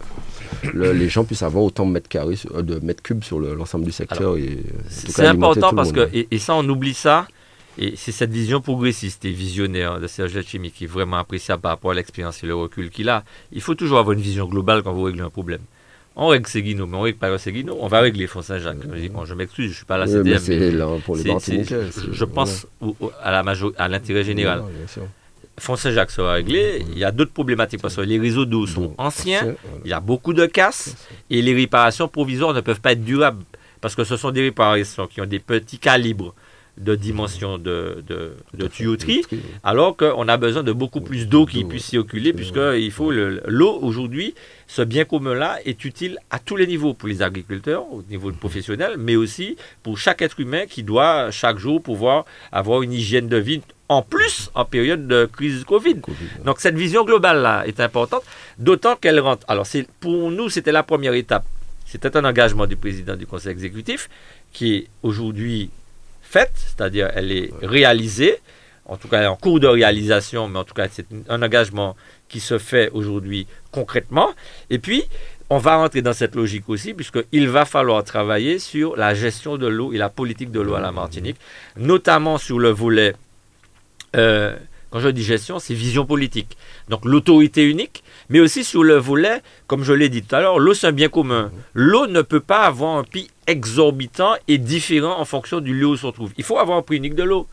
les gens puissent avoir autant de mètres carrés, euh, de mètres cubes sur l'ensemble du secteur. C'est important parce que, et, ça, on oublie ça. Et c'est cette vision progressiste et visionnaire de Serge Chimie qui est vraiment appréciable par rapport à l'expérience et le recul qu'il a. Il faut toujours avoir une vision globale quand vous réglez un problème on règle Seguino, mais on règle pas Seguino, on va régler Font Saint-Jacques. je m'excuse, je suis pas là, c'était c'est là pour les Je pense à la à l'intérêt général. Font Saint-Jacques sera réglé. Il y a d'autres problématiques parce que les réseaux d'eau sont anciens, il y a beaucoup de casses et les réparations provisoires ne peuvent pas être durables parce que ce sont des réparations qui ont des petits calibres de dimension de, de, tuyauterie, alors qu'on a besoin de beaucoup plus d'eau qui puisse circuler, puisqu'il faut l'eau aujourd'hui, ce bien commun-là est utile à tous les niveaux, pour les agriculteurs, au niveau professionnel, mais aussi pour chaque être humain qui doit chaque jour pouvoir avoir une hygiène de vie en plus en période de crise Covid. Donc cette vision globale-là est importante, d'autant qu'elle rentre. Alors pour nous, c'était la première étape. C'était un engagement du président du conseil exécutif qui est aujourd'hui faite, c'est-à-dire elle est réalisée, en tout cas elle est en cours de réalisation, mais en tout cas c'est un engagement qui se fait aujourd'hui concrètement. Et puis, on va rentrer dans cette logique aussi, puisqu'il va falloir travailler sur la gestion de l'eau et la politique de l'eau à la Martinique, notamment sur le volet, euh, quand je dis gestion, c'est vision politique. Donc l'autorité unique, mais aussi sur le volet, comme je l'ai dit tout à l'heure, l'eau c'est un bien commun. L'eau ne peut pas avoir un prix exorbitant et différent en fonction du lieu où on se trouve. Il faut avoir un prix unique de l'eau.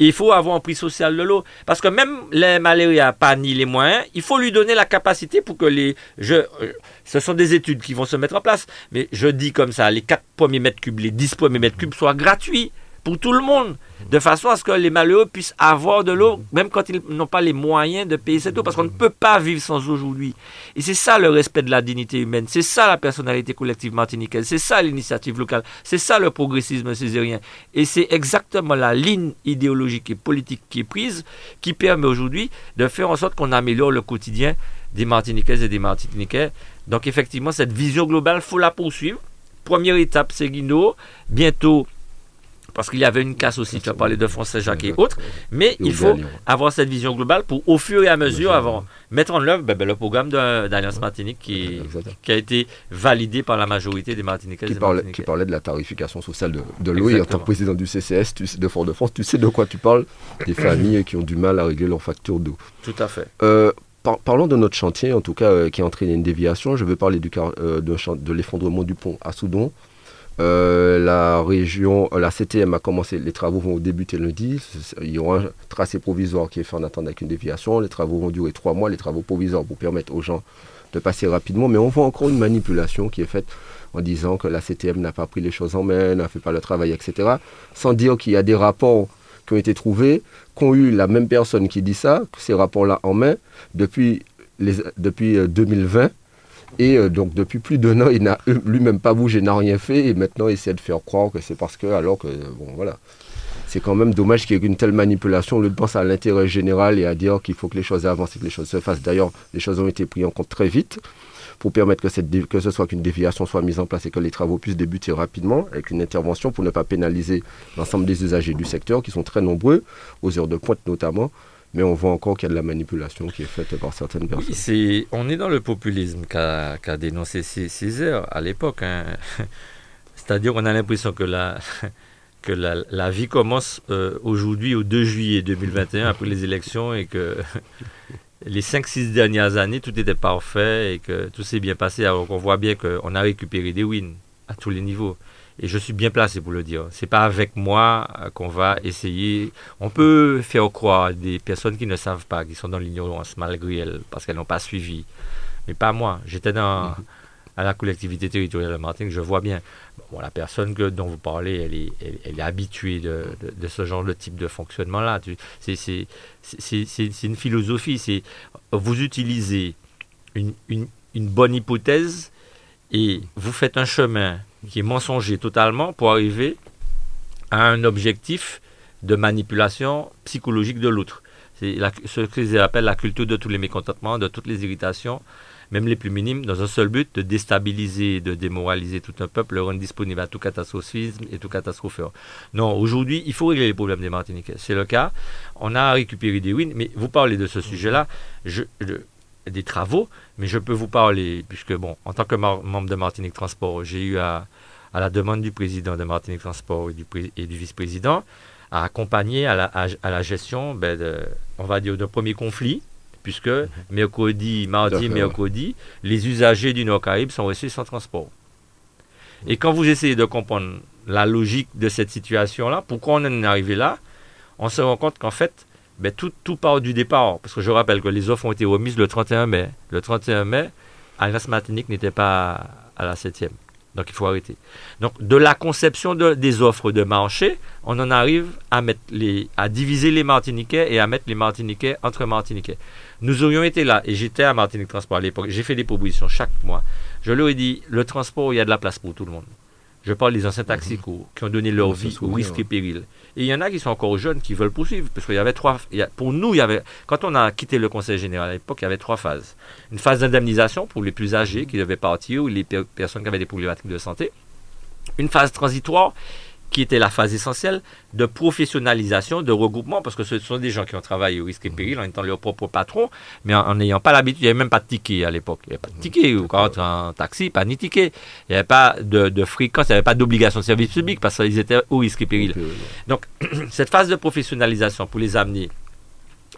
Il faut avoir un prix social de l'eau. Parce que même les malarias pas ni les moyens, il faut lui donner la capacité pour que les. Je, euh, ce sont des études qui vont se mettre en place. Mais je dis comme ça, les 4 premiers mètres cubes, les 10 premiers mètres cubes soient gratuits pour tout le monde, de façon à ce que les malheureux puissent avoir de l'eau, même quand ils n'ont pas les moyens de payer cette eau, parce qu'on ne peut pas vivre sans eau aujourd'hui. Et c'est ça le respect de la dignité humaine, c'est ça la personnalité collective martiniquaise, c'est ça l'initiative locale, c'est ça le progressisme césarien. Et c'est exactement la ligne idéologique et politique qui est prise qui permet aujourd'hui de faire en sorte qu'on améliore le quotidien des Martiniquaises et des Martiniquais. Donc effectivement, cette vision globale, faut la poursuivre. Première étape, c'est. Bientôt, parce qu'il y avait une casse aussi, tu as parlé de Français Jacques et autres, mais il faut avoir cette vision globale pour, au fur et à mesure, avant, mettre en œuvre ben, ben, le programme d'Alliance Martinique qui, qui, a été validé par la majorité des Martiniquais. Qui, parlait, qui parlait de la tarification sociale de, de l'eau, et en tant que président du CCS de Fort-de-France, tu sais de quoi tu parles Des familles qui ont du mal à régler leurs factures d'eau. Tout à fait. Euh, parlons de notre chantier, en tout cas, euh, qui a entraîné une déviation. Je veux parler du, euh, de, de l'effondrement du pont à Soudon. Euh, la région, euh, la CTM a commencé, les travaux vont débuter lundi. Il y aura un tracé provisoire qui est fait en attendant avec une déviation. Les travaux vont durer trois mois, les travaux provisoires pour permettre aux gens de passer rapidement. Mais on voit encore une manipulation qui est faite en disant que la CTM n'a pas pris les choses en main, n'a fait pas le travail, etc. Sans dire qu'il y a des rapports qui ont été trouvés, qu'ont eu la même personne qui dit ça, ces rapports-là en main, depuis, depuis 2020 euh, et euh, donc depuis plus d'un an, il n'a lui-même pas bougé, n'a rien fait, et maintenant il essaie de faire croire que c'est parce que, alors que, bon voilà. C'est quand même dommage qu'il y ait une telle manipulation. Le pense à l'intérêt général et à dire qu'il faut que les choses avancent et que les choses se fassent. D'ailleurs, les choses ont été prises en compte très vite pour permettre que, ce soit qu'une déviation soit mise en place et que les travaux puissent débuter rapidement avec une intervention pour ne pas pénaliser l'ensemble des usagers du secteur qui sont très nombreux, aux heures de pointe notamment, mais on voit encore qu'il y a de la manipulation qui est faite par certaines personnes. Oui, on est dans le populisme qu'a dénoncé Césaire à l'époque. Hein. C'est-à-dire qu'on a l'impression que la, que la, vie commence euh, aujourd'hui, au 2 juillet 2021, après les élections, et que les 5-6 dernières années, tout était parfait et que tout s'est bien passé, alors qu'on voit bien qu'on a récupéré des wins à tous les niveaux et je suis bien placé pour le dire. C'est pas avec moi euh, qu'on va essayer. On peut faire croire des personnes qui ne savent pas, qui sont dans l'ignorance malgré elles, parce qu'elles n'ont pas suivi. Mais pas moi. J'étais dans mhm. à la collectivité territoriale de Martinique, je vois bien. Bon, la personne que, dont vous parlez, elle est, elle, est habituée de, de, ce genre de type de fonctionnement-là. C'est une philosophie. C'est vous utilisez une, une, une bonne hypothèse et vous faites un chemin qui est mensonger totalement pour arriver à un objectif de manipulation psychologique de l'autre. C'est ce qu'ils appellent la culture de tous les mécontentements, de toutes les irritations, même les plus minimes, dans un seul but de déstabiliser, de démoraliser tout un peuple, le rendre disponible à tout catastrophisme et tout catastropheur. Non, aujourd'hui, il faut régler les problèmes des Martiniquais. C'est le cas. On a récupéré des wins, mais vous parlez de ce sujet-là. Je, des travaux, mais je peux vous parler, puisque, bon, en tant que membre de Martinique Transport, j'ai eu à, à la demande du président de Martinique Transport et du, et du vice-président, à accompagner à la, à, la gestion, ben, de, on va dire, d'un premier conflit, puisque mhm. mercredi, mardi, mercredi, les usagers du Nord-Caraïbe sont restés sans transport. Et quand vous essayez de comprendre la logique de cette situation-là, pourquoi on en est arrivé là, on se rend compte qu'en fait, ben, tout, tout part du départ. Parce que je rappelle que les offres ont été remises le 31 mai. Le 31 mai, Alliance Martinique n'était pas à la 7e. Donc il faut arrêter. Donc de la conception des offres de marché, on en arrive à, mettre les, à diviser les Martiniquais et à mettre les Martiniquais entre Martiniquais. Nous aurions été là, et j'étais à Martinique Transport à l'époque, j'ai fait des propositions chaque mois. Je leur ai dit, le transport, il y a de la place pour tout le monde. Je parle des anciens taxicos mhm. qui ont donné leur vie au risque et péril. Et il y en a qui sont encore jeunes qui veulent poursuivre. Parce qu'il y avait trois. pour nous, il y avait. Quand on a quitté le Conseil général à l'époque, il y avait trois phases. Une phase d'indemnisation pour les plus âgés qui devaient partir ou les personnes qui avaient des problématiques de santé. Une phase transitoire qui était la phase essentielle de professionnalisation, de regroupement, parce que ce sont des gens qui ont travaillé au risque et péril en étant leur propre patron, mais en n'ayant pas l'habitude, il n'y avait même pas de ticket à l'époque. Il n'y avait pas de ticket, ou quand en taxi, pas ni ticket. Il n'y avait pas de, fréquence, il n'y avait pas d'obligation de service public, parce qu'ils étaient au risque et péril. Donc, cette phase de professionnalisation pour les amener,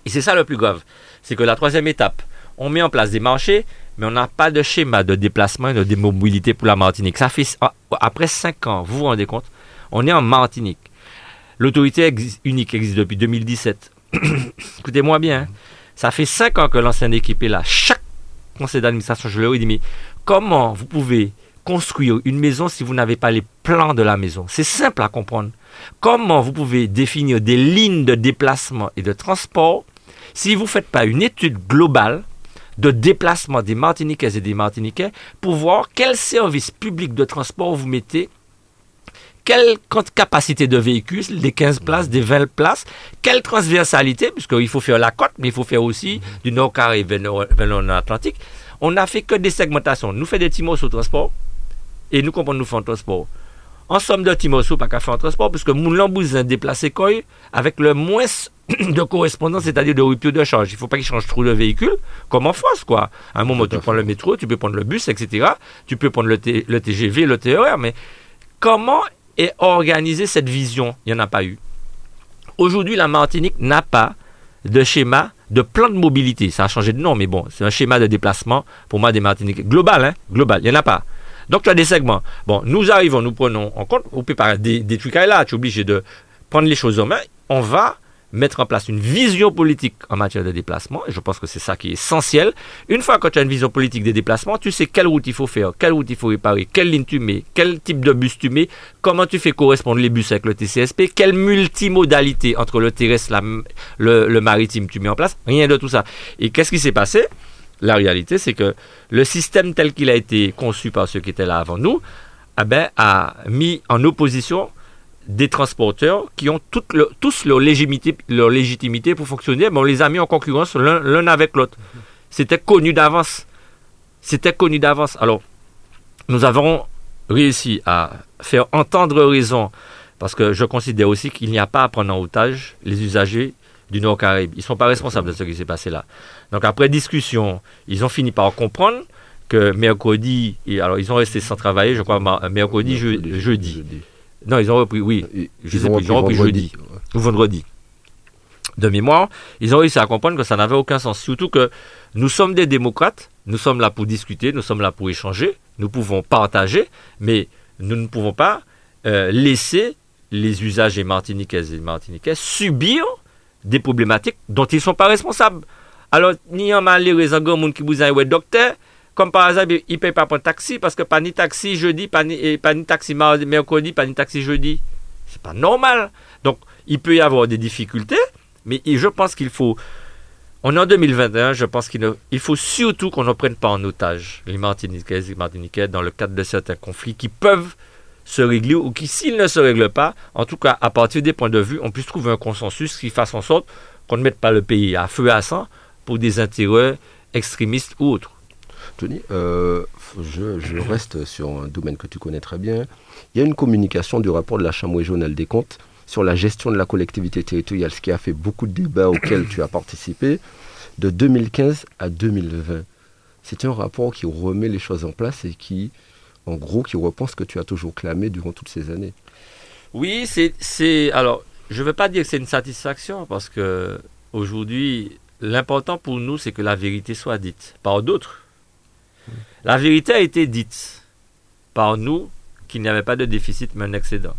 et c'est ça le plus grave, c'est que la troisième étape, on met en place des marchés, mais on n'a pas de schéma de déplacement et de démobilité pour la Martinique. Ça fait, après cinq ans, vous vous rendez compte, on est en Martinique. L'autorité unique existe depuis 2017. Écoutez-moi bien. Hein. Ça fait cinq ans que l'ancien équipe est là. Chaque conseil d'administration, je leur ai dit, mais comment vous pouvez construire une maison si vous n'avez pas les plan de la maison? C'est simple à comprendre. Comment vous pouvez définir des lignes de déplacement et de transport si vous ne faites pas une étude globale de déplacement des Martiniquais et des Martiniquais pour voir quel service public de transport vous mettez, quelle capacité de véhicules, des 15 places, des 20 places, quelle transversalité, puisqu'il faut faire la côte, mais il faut faire aussi du nord carré vers le Atlantique. On n'a fait que des segmentations. Nous faisons des timos au transport et nous comprenons nous un transport. En somme de timos, pas qu'à faire un transport, puisque Moulin Bouzin déplacé quoi avec le moins de correspondance, c'est-à-dire de rupture de charge. Il ne faut pas qu'il change trop de véhicule, comme en France, quoi. À un moment, tu prends le métro, tu peux prendre le bus, etc. Tu peux prendre le, le TGV, le TER, mais comment est organisée cette vision Il n'y en a pas eu. Aujourd'hui, la Martinique n'a pas de schéma de plan de mobilité. Ça a changé de nom, mais bon, c'est un schéma de déplacement pour moi des Martiniques. Global, hein Global, il n'y en a pas. Donc tu as des segments. Bon, nous arrivons, nous prenons en compte, on peut pas des, des trucs là, tu es obligé de prendre les choses en main. On va mettre en place une vision politique en matière de déplacement, et je pense que c'est ça qui est essentiel. Une fois que tu as une vision politique des déplacements, tu sais quelle route il faut faire, quelle route il faut réparer, quelle ligne tu mets, quel type de bus tu mets, comment tu fais correspondre les bus avec le TCSP, quelle multimodalité entre le terrestre, le, le maritime tu mets en place, rien de tout ça. Et qu'est-ce qui s'est passé? La réalité, c'est que le système tel qu'il a été conçu par ceux qui étaient là avant nous, eh ben, a mis en opposition des transporteurs qui ont tous leur légitimité, leur légitimité pour fonctionner, mais on les a mis en concurrence l'un avec l'autre. C'était connu d'avance. C'était connu d'avance. Alors, nous avons réussi à faire entendre raison, parce que je considère aussi qu'il n'y a pas à prendre en otage les usagers du Nord-Caraïbe. Ils ne sont pas responsables de ce qui s'est passé là. Donc, après discussion, ils ont fini par comprendre que mercredi, alors ils ont resté sans travailler, je crois, mercredi, jeudi non, ils ont repris, oui. ils, ont, repris, jeudi ou vendredi. De mémoire, ils ont réussi à comprendre que ça n'avait aucun sens. Surtout que nous sommes des démocrates, nous sommes là pour discuter, nous sommes là pour échanger, nous pouvons partager, mais nous ne pouvons pas euh, laisser les usagers martiniquais et martiniquais subir des problématiques dont ils ne sont pas responsables. Alors, ni en malheur, les gens qui vous ont docteur, comme par exemple, il ne paye pas pour taxi parce que pas ni taxi jeudi, pas ni, pas ni taxi mercredi, pas ni taxi jeudi. C'est pas normal. Donc, il peut y avoir des difficultés, mais je pense qu'il faut. On est en 2021, je pense qu'il il faut surtout qu'on ne prenne pas en otage les Martiniquais et les Martiniquais dans le cadre de certains conflits qui peuvent se régler ou qui, s'ils ne se règlent pas, en tout cas, à partir des points de vue, on puisse trouver un consensus qui fasse en sorte qu'on ne mette pas le pays à feu et à sang pour des intérêts extrémistes ou autres. Tony, euh, je, reste sur un domaine que tu connais très bien. Il y a une communication du rapport de la Chambre régionale des comptes sur la gestion de la collectivité territoriale, ce qui a fait beaucoup de débats auxquels tu as participé, de 2015 à 2020. C'est un rapport qui remet les choses en place et qui, en gros, qui repense ce que tu as toujours clamé durant toutes ces années. Oui, c'est. Alors, je ne veux pas dire que c'est une satisfaction parce que aujourd'hui, l'important pour nous, c'est que la vérité soit dite par d'autres. La vérité a été dite par nous qu'il n'y avait pas de déficit mais un excédent.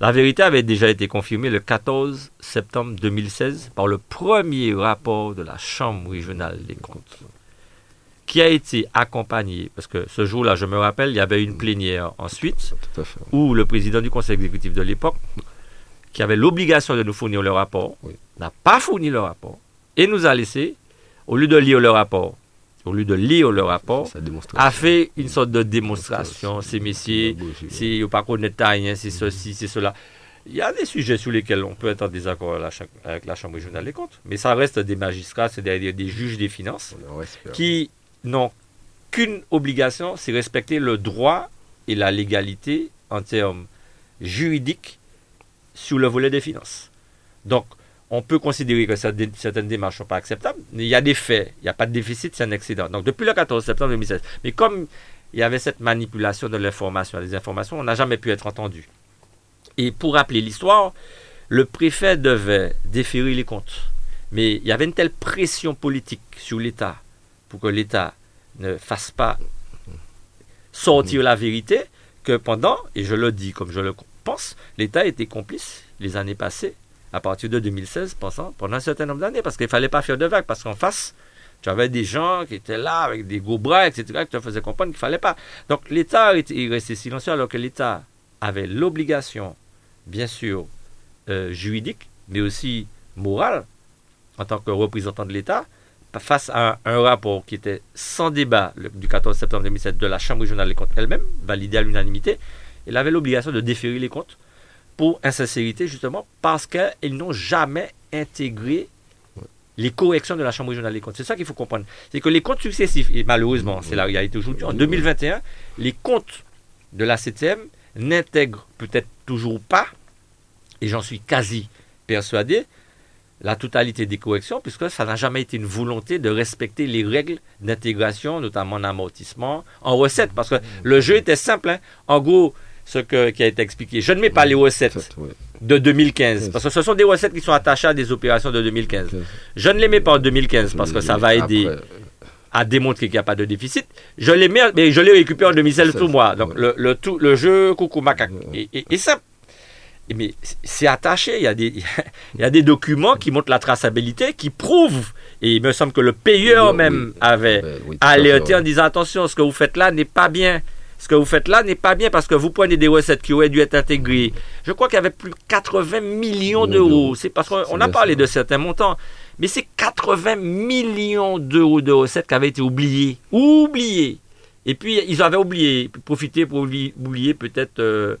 La vérité avait déjà été confirmée le 14 septembre 2016 par le premier rapport de la Chambre régionale des comptes, qui a été accompagné, parce que ce jour-là, je me rappelle, il y avait une plénière ensuite, où le président du conseil exécutif de l'époque, qui avait l'obligation de nous fournir le rapport, n'a pas fourni le rapport, et nous a laissé, au lieu de lire le rapport, au lieu de lire le rapport, a fait une sorte de démonstration. Ces messieurs, si pas connaître rien, c'est ceci, c'est cela. Il y a des sujets sur lesquels on peut être en désaccord avec la Chambre régionale des comptes, mais ça reste des magistrats, c'est-à-dire des juges des finances, qui n'ont qu'une obligation, c'est respecter le droit et la légalité en termes juridiques sur le volet des finances. Donc, on peut considérer que certaines démarches ne sont pas acceptables. Mais il y a des faits, il n'y a pas de déficit, c'est un excédent. Donc depuis le 14 septembre 2016. Mais comme il y avait cette manipulation de l'information, des informations, on n'a jamais pu être entendu. Et pour rappeler l'histoire, le préfet devait déférer les comptes. Mais il y avait une telle pression politique sur l'État pour que l'État ne fasse pas sortir la vérité que pendant, et je le dis comme je le pense, l'État était complice les années passées à partir de 2016 pendant, un certain nombre d'années, parce qu'il ne fallait pas faire de vagues, parce qu'en face, tu avais des gens qui étaient là avec des gros bras, etc., qui te faisaient comprendre qu'il ne fallait pas. Donc l'État est resté silencieux alors que l'État avait l'obligation, bien sûr, euh, juridique, mais aussi morale, en tant que représentant de l'État, face à un, rapport qui était sans débat du 14 septembre 2007 de la Chambre régionale des comptes elle-même, validé à l'unanimité, elle avait l'obligation de déférer les comptes pour insincérité, justement, parce qu'ils n'ont jamais intégré les corrections de la Chambre régionale des comptes. C'est ça qu'il faut comprendre. C'est que les comptes successifs, et malheureusement, c'est la réalité aujourd'hui, en 2021, les comptes de la CTM n'intègrent peut-être toujours pas, et j'en suis quasi persuadé, la totalité des corrections, puisque ça n'a jamais été une volonté de respecter les règles d'intégration, notamment en amortissement, en recettes, parce que le jeu était simple. Hein. En gros, ce qui a été expliqué, je ne mets pas les recettes de 2015, parce que ce sont des recettes qui sont attachées à des opérations de 2015. Je ne les mets pas en 2015, parce que ça va aider à démontrer qu'il n'y a pas de déficit. Je les mets, mais je les récupère en 2016 tout moi. Donc le, tout, le jeu coucou macaque. Est simple mais c'est attaché. Il y, a des, il y a des documents qui montrent la traçabilité, qui prouvent, et il me semble que le payeur même avait alerté en disant attention, ce que vous faites là n'est pas bien. Ce que vous faites là n'est pas bien parce que vous prenez des recettes qui auraient dû être intégrées. Je crois qu'il y avait plus de 80 millions d'euros. C'est parce qu'on a parlé de certains montants. Mais c'est 80 millions d'euros de recettes qui avaient été oubliés. Oubliés. Et puis, ils avaient oublié, profité pour oublier peut-être euh,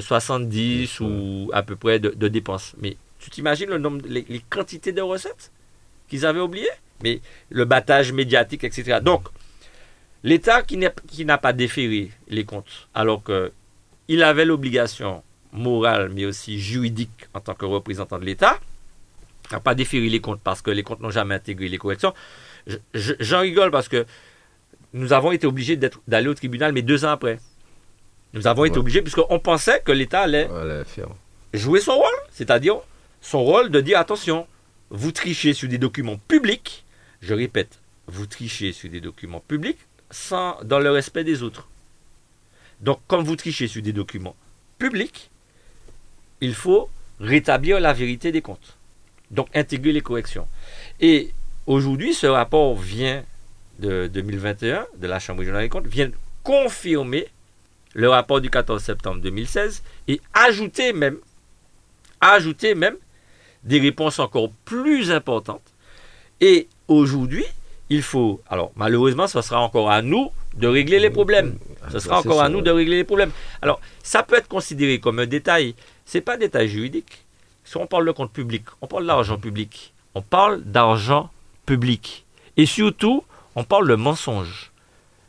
70 euh, ou à peu près de, dépenses. Mais tu t'imagines le nombre, les, quantités de recettes qu'ils avaient oubliées? Mais le battage médiatique, etc. Donc, l'État qui n'a pas déféré les comptes, alors qu'il avait l'obligation morale, mais aussi juridique en tant que représentant de l'État, n'a pas déféré les comptes parce que les comptes n'ont jamais intégré les corrections. J'en rigole parce que nous avons été obligés d'aller au tribunal, mais deux ans après. Nous avons été obligés, puisqu'on pensait que l'État allait jouer son rôle, c'est-à-dire son rôle de dire attention, vous trichez sur des documents publics, je répète, vous trichez sur des documents publics sans, dans le respect des autres. Donc, comme vous trichez sur des documents publics, il faut rétablir la vérité des comptes. Donc, intégrer les corrections. Et aujourd'hui, ce rapport vient de 2021, de la Chambre régionale des comptes, vient confirmer le rapport du 14 septembre 2016 et ajouter même, ajouter même des réponses encore plus importantes. Et aujourd'hui, il faut, alors malheureusement, ce sera encore à nous de régler les problèmes. Ce sera encore à nous de régler les problèmes. Alors, ça peut être considéré comme un détail. Ce n'est pas un détail juridique. Si on parle de compte public, on parle d'argent public. On parle d'argent public. Et surtout, on parle de mensonge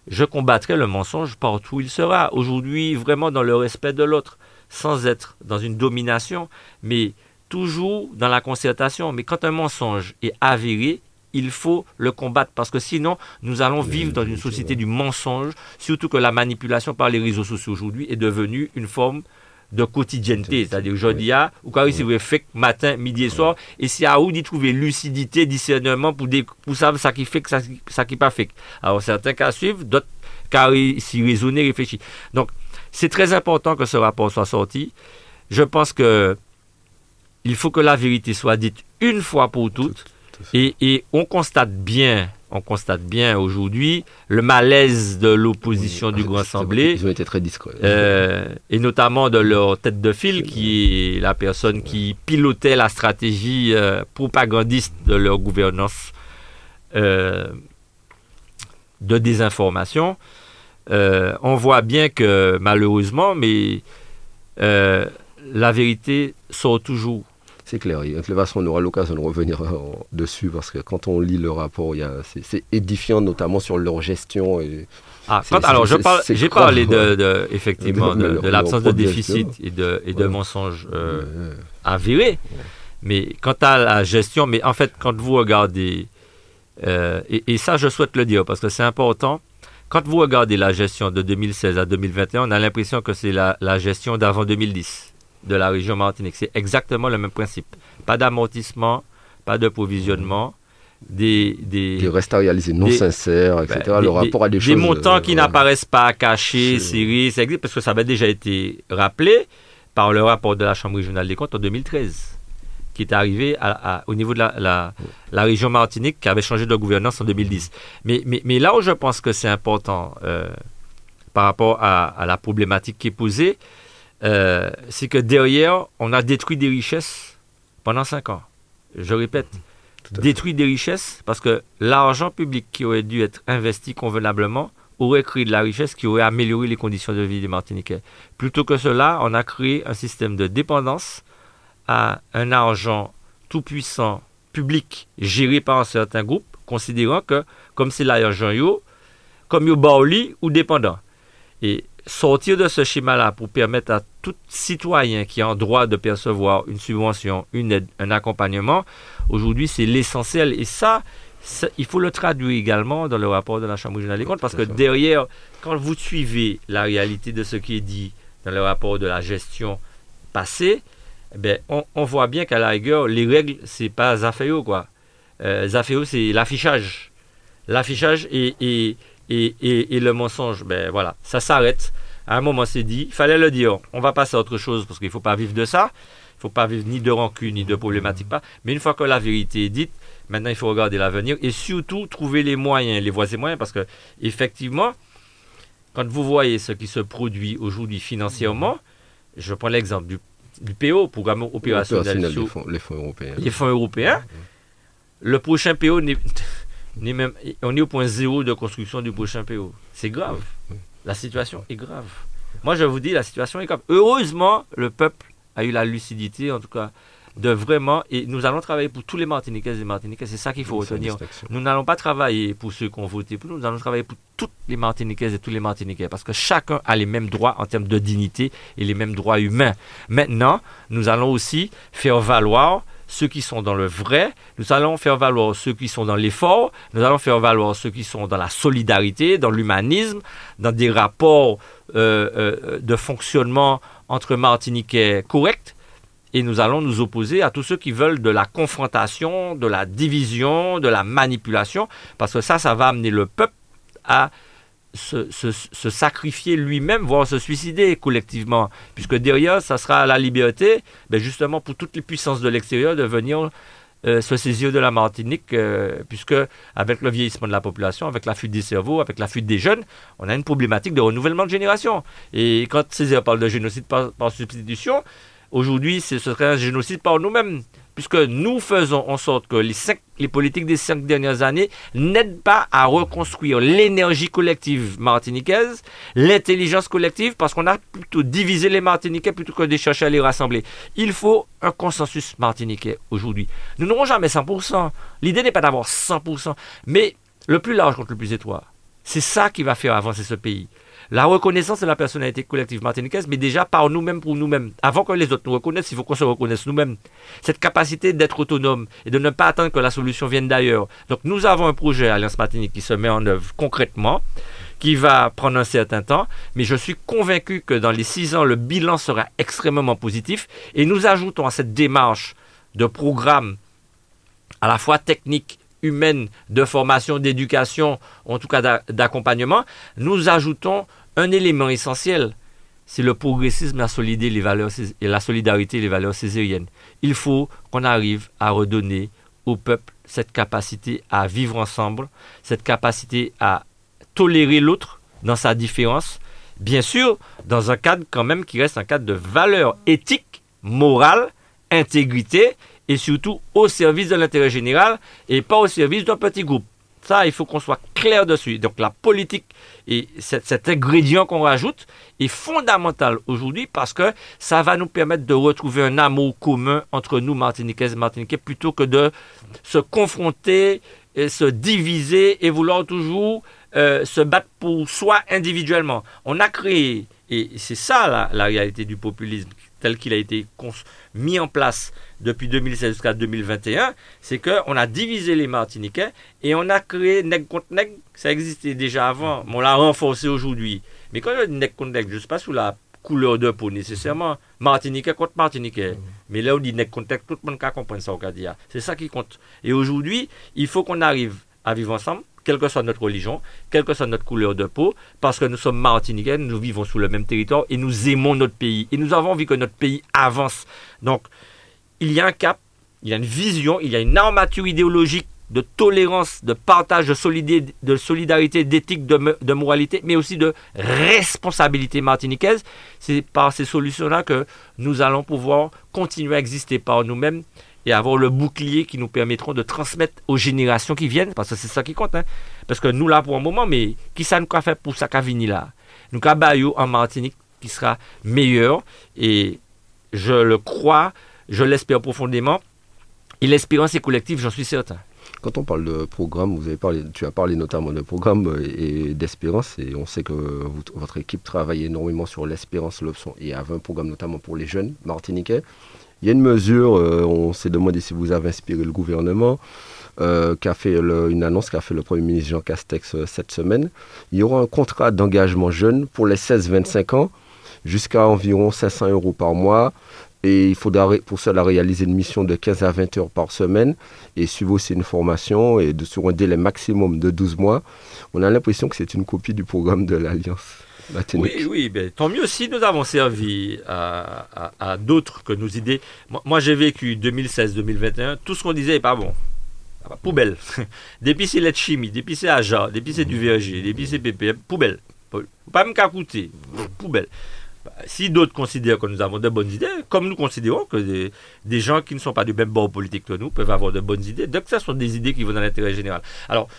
je combattrai le mensonge partout où il sera. Aujourd'hui, vraiment dans le respect de l'autre, sans être dans une domination, mais toujours dans la concertation. Mais quand un mensonge est avéré, il faut le combattre. Parce que sinon, nous allons vivre dans une société du mensonge, surtout que la manipulation par les réseaux sociaux aujourd'hui est devenue une forme de quotidienneté, c'est-à-dire aujourd'hui, ou quand il vous fait matin, midi et soir, et c'est à où d'y trouver lucidité, discernement pour, pour savoir ce qui fait, que ça qui pas fait. Alors certains cas suivent, d'autres cas s'y raisonner, réfléchir. Donc c'est très important que ce rapport soit sorti. Je pense que il faut que la vérité soit dite une fois pour toutes, et, et on constate bien on constate bien aujourd'hui le malaise de l'opposition du Grand Assemblée. Ils ont été très discrets. Euh, et notamment de leur tête de file, qui est la personne qui pilotait la stratégie euh, propagandiste de leur gouvernance euh, de désinformation. on voit bien que malheureusement, mais la vérité sort toujours c'est clair. De toute façon, on aura l'occasion de revenir euh, dessus parce que quand on lit le rapport, c'est édifiant, notamment sur leur gestion. Et ah, alors, j'ai parlé de, effectivement de, l'absence de déficit et de, et de mensonges euh, avérés. Mais quant à la gestion, mais en fait, quand vous regardez, euh, et, ça, je souhaite le dire parce que c'est important. Quand vous regardez la gestion de 2016 à 2021, on a l'impression que c'est la, la gestion d'avant 2010 de la région Martinique. C'est exactement le même principe. Pas d'amortissement, pas de provisionnement. Des, des, des restes à réaliser non sincères, etc. Ben, le rapport à des, des montants qui euh, n'apparaissent pas cachés, serrés, parce que ça avait déjà été rappelé par le rapport de la Chambre régionale des comptes en 2013, qui est arrivé à, au niveau de la, la, région Martinique, qui avait changé de gouvernance en 2010. Mais, mais, mais là où je pense que c'est important euh, par rapport à, à, la problématique qui est posée, euh, c'est que derrière, on a détruit des richesses pendant cinq ans. Je répète, détruit des richesses parce que l'argent public qui aurait dû être investi convenablement aurait créé de la richesse qui aurait amélioré les conditions de vie des Martiniquais. Plutôt que cela, on a créé un système de dépendance à un argent tout puissant public géré par un certain groupe, considérant que comme c'est l'argent comme yo baoli ou dépendant. Et sortir de ce schéma-là pour permettre à tout citoyen qui a en droit de percevoir une subvention, une aide, un accompagnement, aujourd'hui c'est l'essentiel. Et ça, il faut le traduire également dans le rapport de la Chambre régionale des comptes, parce que derrière, quand vous suivez la réalité de ce qui est dit dans le rapport de la gestion passée, eh on, voit bien qu'à la rigueur, les règles, c'est pas Zaféo, quoi. Euh, Zaféo, c'est l'affichage. L'affichage et, et, et, le mensonge, ben voilà, ça s'arrête. À un moment, c'est dit, il fallait le dire. On va passer à autre chose parce qu'il ne faut pas vivre de ça. Il ne faut pas vivre ni de rancune, ni de problématique. Pas. Mais une fois que la vérité est dite, maintenant, il faut regarder l'avenir et surtout trouver les moyens, les voies et moyens parce que, effectivement, quand vous voyez ce qui se produit aujourd'hui financièrement, je prends l'exemple du, du PO, Programme opérationnel, les, fonds, les fonds européens. Les fonds européens. Le prochain PO n'est on est au point zéro de construction du prochain PO. C'est grave. La situation est grave. Moi, je vous dis, la situation est grave. Heureusement, le peuple a eu la lucidité, en tout cas, de vraiment. Et nous allons travailler pour tous les Martiniquais et Martiniquais. C'est ça qu'il faut retenir. Nous n'allons pas travailler pour ceux qui ont voté pour nous. Nous allons travailler pour toutes les Martiniquaises et tous les Martiniquais. Parce que chacun a les mêmes droits en termes de dignité et les mêmes droits humains. Maintenant, nous allons aussi faire valoir ceux qui sont dans le vrai, nous allons faire valoir ceux qui sont dans l'effort, nous allons faire valoir ceux qui sont dans la solidarité, dans l'humanisme, dans des rapports euh, euh, de fonctionnement entre Martiniquais corrects, et nous allons nous opposer à tous ceux qui veulent de la confrontation, de la division, de la manipulation, parce que ça, ça va amener le peuple à se, sacrifier lui-même, voire se suicider collectivement, puisque derrière, ça sera la liberté, ben justement pour toutes les puissances de l'extérieur de venir euh, se saisir de la Martinique, euh, puisque avec le vieillissement de la population, avec la fuite des cerveaux, avec la fuite des jeunes, on a une problématique de renouvellement de génération. Et quand Césaire parle de génocide par, par substitution, aujourd'hui, ce serait un génocide par nous-mêmes puisque nous faisons en sorte que les, politiques des cinq dernières années n'aident pas à reconstruire l'énergie collective martiniquaise, l'intelligence collective, parce qu'on a plutôt divisé les Martiniquais plutôt que de chercher à les rassembler. Il faut un consensus martiniquais aujourd'hui. Nous n'aurons jamais 100%. L'idée n'est pas d'avoir 100%, mais le plus large contre le plus étroit. C'est ça qui va faire avancer ce pays. La reconnaissance de la personnalité collective martiniquaise, mais déjà par nous-mêmes pour nous-mêmes. Avant que les autres nous reconnaissent, il faut qu'on se reconnaisse nous-mêmes. Cette capacité d'être autonome et de ne pas attendre que la solution vienne d'ailleurs. Donc nous avons un projet Alliance Martinique qui se met en œuvre concrètement qui va prendre un certain temps, mais je suis convaincu que dans les six ans, le bilan sera extrêmement positif et nous ajoutons à cette démarche de programme à la fois technique humaine de formation, d'éducation, en tout cas d'accompagnement, nous ajoutons un élément essentiel, c'est le progressisme la, les valeurs, et la solidarité et les valeurs césariennes. Il faut qu'on arrive à redonner au peuple cette capacité à vivre ensemble, cette capacité à tolérer l'autre dans sa différence, bien sûr, dans un cadre quand même qui reste un cadre de valeurs éthiques, morales, intégrité, et surtout au service de l'intérêt général et pas au service d'un petit groupe. Ça, il faut qu'on soit clair dessus. Donc la politique et cet, ingrédient qu'on rajoute est fondamental aujourd'hui parce que ça va nous permettre de retrouver un amour commun entre nous, Martiniquais et Martiniquais, plutôt que de se confronter, et se diviser et vouloir toujours euh, se battre pour soi individuellement. On a créé, et c'est ça la réalité du populisme tel qu'il a été mis en place depuis 2016 jusqu'à 2021, c'est qu'on a divisé les Martiniquais et on a créé nègre contre nègre. Ça existait déjà avant, mais on l'a renforcé aujourd'hui. Mais quand on dit nègre contre nègre, je ne sais pas sous la couleur de peau nécessairement. Martiniquais contre Martiniquais. Mais là, on dit nègre contre nègre, tout le monde comprend ça au. C'est ça qui compte. Et aujourd'hui, il faut qu'on arrive à vivre ensemble, quelle que soit notre religion, quelle que soit notre couleur de peau, parce que nous sommes martiniquais, nous vivons sous le même territoire et nous aimons notre pays. Et nous avons envie que notre pays avance. Donc, il y a un cap, il y a une vision, il y a une armature idéologique de tolérance, de partage, de, solidarité, d'éthique, de, de, moralité, mais aussi de responsabilité martiniquaise. C'est par ces solutions-là que nous allons pouvoir continuer à exister par nous-mêmes et avoir le bouclier qui nous permettront de transmettre aux générations qui viennent, parce que c'est ça qui compte. Hein? Parce que nous, là, pour un moment, mais qui ça nous a fait pour ça qu'a là? Nous avons en Martinique qui sera meilleur, et je le crois, je l'espère profondément, et l'espérance est collective, j'en suis certain. Quand on parle de programme, vous avez parlé, tu as parlé notamment de programme et d'espérance, et on sait que votre équipe travaille énormément sur l'espérance, l'option, et avait un programme notamment pour les jeunes martiniquais. Il y a une mesure, euh, on s'est demandé si vous avez inspiré le gouvernement, euh, qui a fait une annonce qu'a fait le Premier ministre Jean Castex euh, cette semaine. Il y aura un contrat d'engagement jeune pour les 16-25 ans jusqu'à environ 500 euros par mois. Et il faudra pour cela réaliser une mission de 15 à 20 heures par semaine et suivre aussi une formation et sur un délai maximum de 12 mois. On a l'impression que c'est une copie du programme de l'Alliance. Oui, oui, ben, tant mieux si nous avons servi à, d'autres que nos idées. Moi, j'ai vécu 2016-2021, tout ce qu'on disait n'est pas bon. Ah bah, poubelle. c'est de chimie, depuis c'est Aja, depuis c'est du VG, depuis c'est PPM, poubelle. Pas qu'à coûter, poubelle. Bah, si d'autres considèrent que nous avons de bonnes idées, comme nous considérons que des, gens qui ne sont pas du même bord politique que nous peuvent avoir de bonnes idées, donc ce sont des idées qui vont dans l'intérêt général. Alors,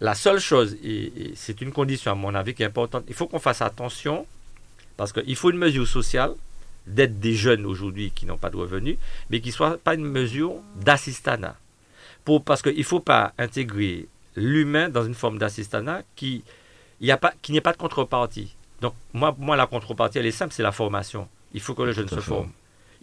la seule chose, et, c'est une condition à mon avis qui est importante, il faut qu'on fasse attention parce qu'il faut une mesure sociale d'aide des jeunes aujourd'hui qui n'ont pas de revenus, mais qui ne soit pas une mesure d'assistanat. parce qu'il ne faut pas intégrer l'humain dans une forme d'assistanat qui, pas, n'ait pas de contrepartie. Donc, moi, moi, la contrepartie, elle est simple, c'est la formation. Il faut que le jeune se forme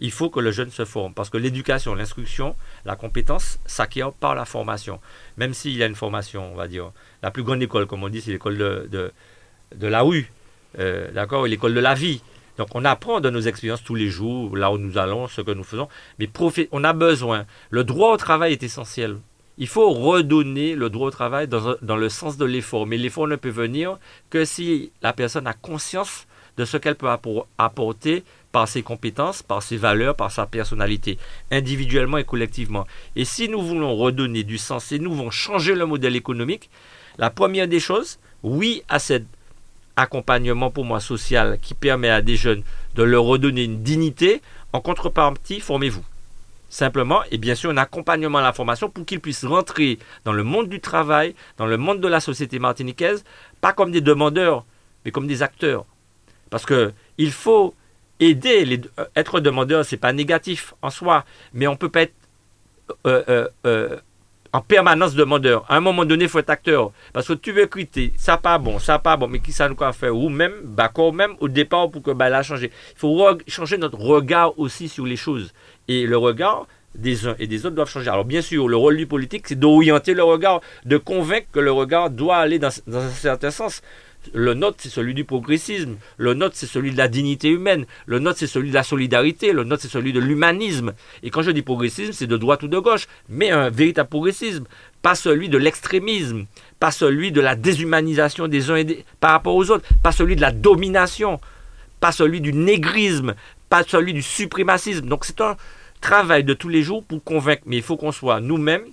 il faut que le jeune se forme. Parce que l'éducation, l'instruction, la compétence s'acquiert par la formation. Même s'il a une formation, on va dire, la plus grande école, comme on dit, c'est l'école de, de, la rue, euh, d'accord, l'école de la vie. Donc on apprend de nos expériences tous les jours, là où nous allons, ce que nous faisons. Mais on a besoin. Le droit au travail est essentiel. Il faut redonner le droit au travail dans, dans le sens de l'effort. Mais l'effort ne peut venir que si la personne a conscience de ce qu'elle peut apporter par ses compétences, par ses valeurs, par sa personnalité, individuellement et collectivement. Et si nous voulons redonner du sens et nous voulons changer le modèle économique, la première des choses, oui à cet accompagnement pour moi social qui permet à des jeunes de leur redonner une dignité, en contrepartie, formez-vous. Simplement, et bien sûr, un accompagnement à la formation pour qu'ils puissent rentrer dans le monde du travail, dans le monde de la société martiniquaise, pas comme des demandeurs, mais comme des acteurs. Parce qu'il faut aider, euh, être demandeur, c'est pas négatif en soi, mais on peut pas être euh, euh, en permanence demandeur. À un moment donné, il faut être acteur. Parce que tu veux quitter, ça pas bon, ça pas bon, mais qui ça nous a fait Ou même, d'accord, même au départ pour que bah, là changer. Il faut changer notre regard aussi sur les choses. Et le regard des uns et des autres doivent changer. Alors bien sûr, le rôle du politique, c'est d'orienter le regard, de convaincre que le regard doit aller dans un certain sens. Le nôtre, c'est celui du progressisme. Le nôtre, c'est celui de la dignité humaine. Le nôtre, c'est celui de la solidarité. Le nôtre, c'est celui de l'humanisme. Et quand je dis progressisme, c'est de droite ou de gauche, mais un véritable progressisme. Pas celui de l'extrémisme, pas celui de la déshumanisation des uns par rapport aux autres, pas celui de la domination, pas celui du négrisme, pas celui du suprémacisme. Donc c'est un travail de tous les jours pour convaincre, mais il faut qu'on soit nous-mêmes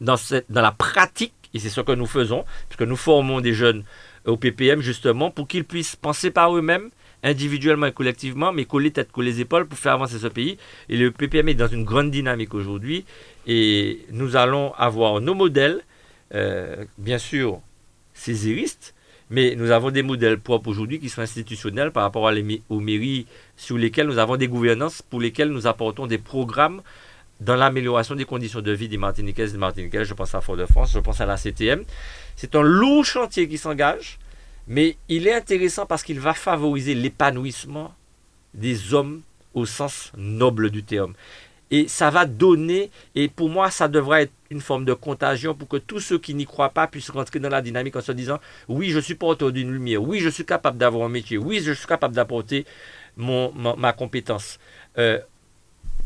dans la pratique, et c'est ce que nous faisons, puisque nous formons des jeunes au PPM justement pour qu'ils puissent penser par eux-mêmes individuellement et collectivement, mais coller tête, coller les épaules pour faire avancer ce pays. Et le PPM est dans une grande dynamique aujourd'hui et nous allons avoir nos modèles, euh, bien sûr, césiristes, mais nous avons des modèles propres aujourd'hui qui sont institutionnels par rapport aux mairies sur lesquelles nous avons des gouvernances, pour lesquelles nous apportons des programmes dans l'amélioration des conditions de vie des Martiniquaises et des Martiniquais. Je pense à Fort-de-France, je pense à la CTM. C'est un lourd chantier qui s'engage, mais il est intéressant parce qu'il va favoriser l'épanouissement des hommes au sens noble du terme. Et ça va donner, et pour moi, ça devrait être une forme de contagion pour que tous ceux qui n'y croient pas puissent rentrer dans la dynamique en se disant oui, je suis porteur d'une lumière, oui, je suis capable d'avoir un métier, oui, je suis capable d'apporter mon, ma, compétence. Euh,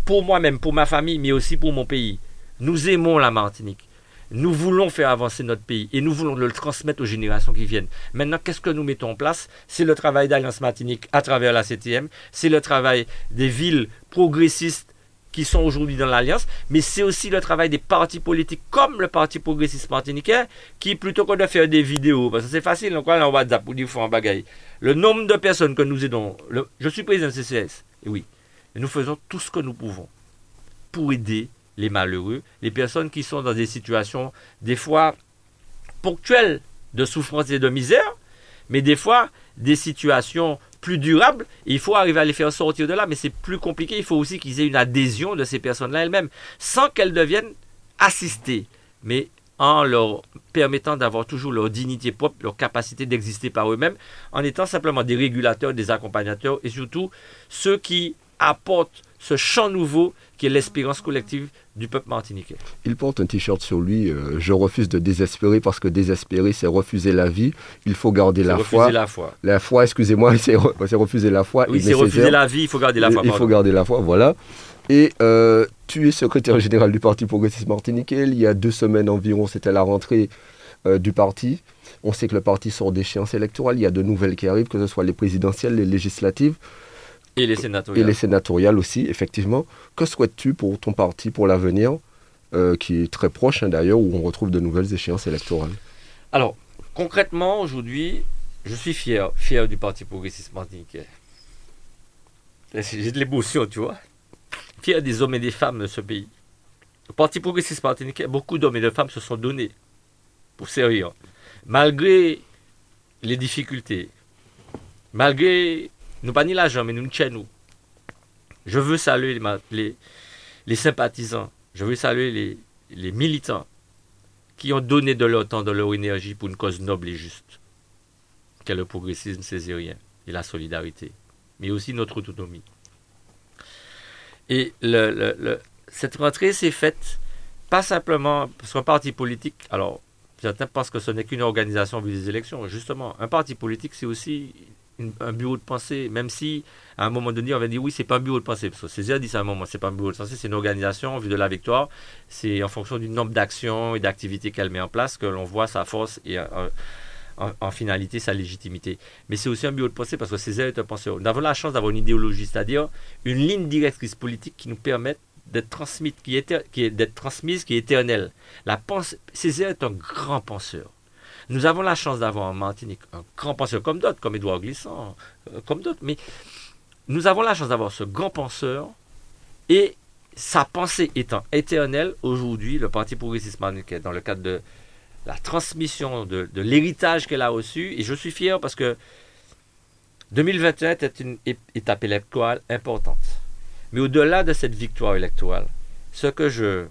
pour moi-même, pour ma famille, mais aussi pour mon pays. Nous aimons la Martinique. Nous voulons faire avancer notre pays et nous voulons le transmettre aux générations qui viennent. Maintenant, qu'est-ce que nous mettons en place? C'est le travail d'Alliance Martinique à travers la CTM, c'est le travail des villes progressistes qui sont aujourd'hui dans l'Alliance, mais c'est aussi le travail des partis politiques comme le Parti progressiste martiniquais qui, plutôt que de faire des vidéos, parce que c'est facile, donc on WhatsApp pour dire un bagaille, le nombre de personnes que nous aidons, je suis président CCS, et oui, et nous faisons tout ce que nous pouvons pour aider les malheureux, les personnes qui sont dans des situations, des fois ponctuelles de souffrance et de misère, mais des fois des situations plus durables. il faut arriver à les faire sortir de là, mais c'est plus compliqué. Il faut aussi qu'ils aient une adhésion de ces personnes-là elles-mêmes, sans qu'elles deviennent assistées, mais en leur permettant d'avoir toujours leur dignité propre, leur capacité d'exister par eux-mêmes, en étant simplement des régulateurs, des accompagnateurs et surtout ceux qui apportent ce champ nouveau qui est l'espérance collective du peuple martiniquais. Il porte un t-shirt sur lui, euh, je refuse de désespérer parce que désespérer, c'est refuser la vie. Il faut garder la foi. la foi. La foi, excusez-moi, c'est refuser la foi. Oui, c'est refuser la vie, il faut garder la foi. Il faut garder la foi, voilà. Et euh, tu es secrétaire général du Parti progressiste martiniquais. Il y a deux semaines environ, c'était la rentrée euh, du parti. On sait que le parti sort d'échéances électorales. Il y a de nouvelles qui arrivent, que ce soit les présidentielles, les législatives. Et les sénatoriales. Et les sénatoriales aussi, effectivement. Que souhaites-tu pour ton parti, pour l'avenir, euh, qui est très proche hein, d'ailleurs, où on retrouve de nouvelles échéances électorales? Alors, concrètement, aujourd'hui, je suis fier, fier du Parti progressiste martiniquais. J'ai de l'émotion, tu vois. Fier des hommes et des femmes de ce pays. Le Parti progressiste martiniquais, beaucoup d'hommes et de femmes se sont donnés pour servir. Malgré les difficultés, malgré nous pas ni l'argent, mais nous nous. Je veux saluer les, les, sympathisants, je veux saluer les, militants qui ont donné de leur temps, de leur énergie pour une cause noble et juste, qu'est le progressisme césarien et la solidarité, mais aussi notre autonomie. Et cette rentrée s'est faite pas simplement parce qu'un parti politique, alors certains pensent que ce n'est qu'une organisation vu des élections. Justement, un parti politique, c'est aussi un bureau de pensée, même si à un moment donné on va dire oui c'est pas un bureau de pensée, parce que Césaire dit ça à un moment, c'est pas un bureau de pensée, c'est une organisation en vue de la victoire, c'est en fonction du nombre d'actions et d'activités qu'elle met en place que l'on voit sa force et euh, en, finalité sa légitimité. Mais c'est aussi un bureau de pensée parce que Césaire est un penseur. Nous avons la chance d'avoir une idéologie, c'est-à-dire une ligne directrice politique qui nous permet d'être transmise, qui est, qui est d'être transmise, qui est éternelle. La pensée, Césaire est un grand penseur. Nous avons la chance d'avoir en Martinique un grand penseur comme d'autres, comme Édouard Glissant, euh, comme d'autres, mais nous avons la chance d'avoir ce grand penseur et sa pensée étant éternelle, aujourd'hui, le Parti progressiste martiniquais, dans le cadre de la transmission de, l'héritage qu'elle a reçu, et je suis fier parce que 2021 était une étape électorale importante. Mais au-delà de cette victoire électorale, ce que je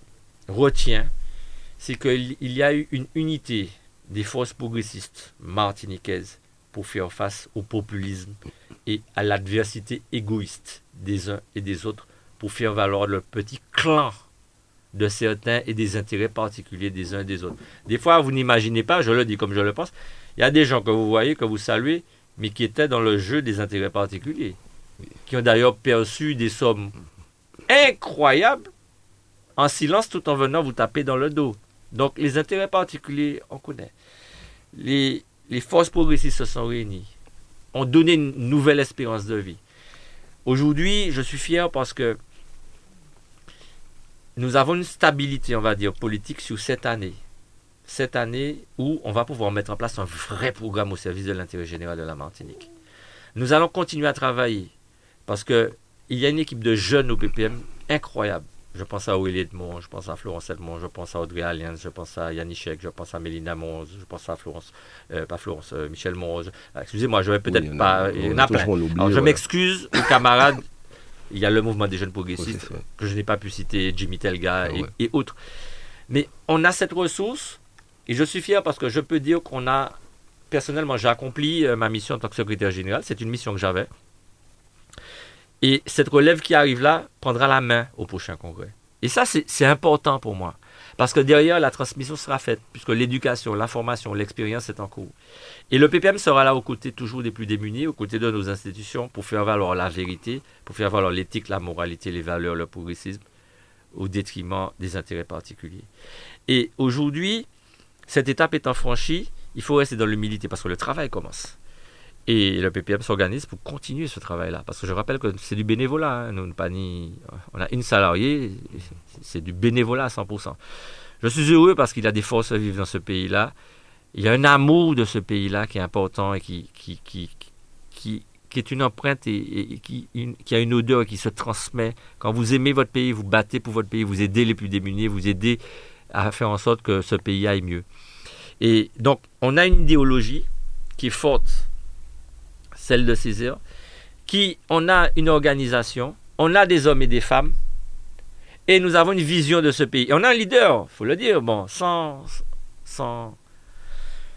retiens, c'est qu'il y a eu une unité des forces progressistes martiniquaises pour faire face au populisme et à l'adversité égoïste des uns et des autres pour faire valoir le petit clan de certains et des intérêts particuliers des uns et des autres. Des fois, vous n'imaginez pas, je le dis comme je le pense, il y a des gens que vous voyez, que vous saluez, mais qui étaient dans le jeu des intérêts particuliers, qui ont d'ailleurs perçu des sommes incroyables en silence tout en venant vous taper dans le dos. Donc les intérêts particuliers, on connaît. Les, forces progressistes se sont réunies, ont donné une nouvelle espérance de vie. Aujourd'hui, je suis fier parce que nous avons une stabilité, on va dire, politique sur cette année. Cette année où on va pouvoir mettre en place un vrai programme au service de l'intérêt général de la Martinique. Nous allons continuer à travailler parce qu'il y a une équipe de jeunes au PPM incroyable. Je pense à Aurélie Edmond, je pense à Florence Edmond, je pense à Audrey Alliance, je pense à Yannick je pense à Mélina Monze, je pense à Florence, euh, pas Florence, euh, Michel Monze. Euh, excusez-moi, je vais peut-être pas. Il y en a plein. Alors, je m'excuse aux camarades. Il y a le mouvement des jeunes progressistes que je n'ai pas pu citer, Jimmy Telga ah et, autres. Mais on a cette ressource et je suis fier parce que je peux dire qu'on a, personnellement, j'ai accompli ma mission en tant que secrétaire général. C'est une mission que j'avais. Et cette relève qui arrive là prendra la main au prochain congrès. Et ça, c'est important pour moi. Parce que derrière, la transmission sera faite, puisque l'éducation, l'information, l'expérience est en cours. Et le PPM sera là aux côtés toujours des plus démunis, aux côtés de nos institutions, pour faire valoir la vérité, pour faire valoir l'éthique, la moralité, les valeurs, le progressisme, au détriment des intérêts particuliers. Et aujourd'hui, cette étape étant franchie, il faut rester dans l'humilité, parce que le travail commence. Et le PPM s'organise pour continuer ce travail-là. Parce que je rappelle que c'est du bénévolat. Hein. Nous, pas ni... On a une salariée, c'est du bénévolat à 100%. Je suis heureux parce qu'il y a des forces à vivre dans ce pays-là. Il y a un amour de ce pays-là qui est important et qui, qui, qui, qui, qui est une empreinte et, qui, qui, a une odeur qui se transmet. Quand vous aimez votre pays, vous battez pour votre pays, vous aidez les plus démunis, vous aidez à faire en sorte que ce pays aille mieux. Et donc, on a une idéologie qui est forte celle de Césaire, qui, on a une organisation, on a des hommes et des femmes, et nous avons une vision de ce pays. Et on a un leader, faut le dire, bon, sans, sans,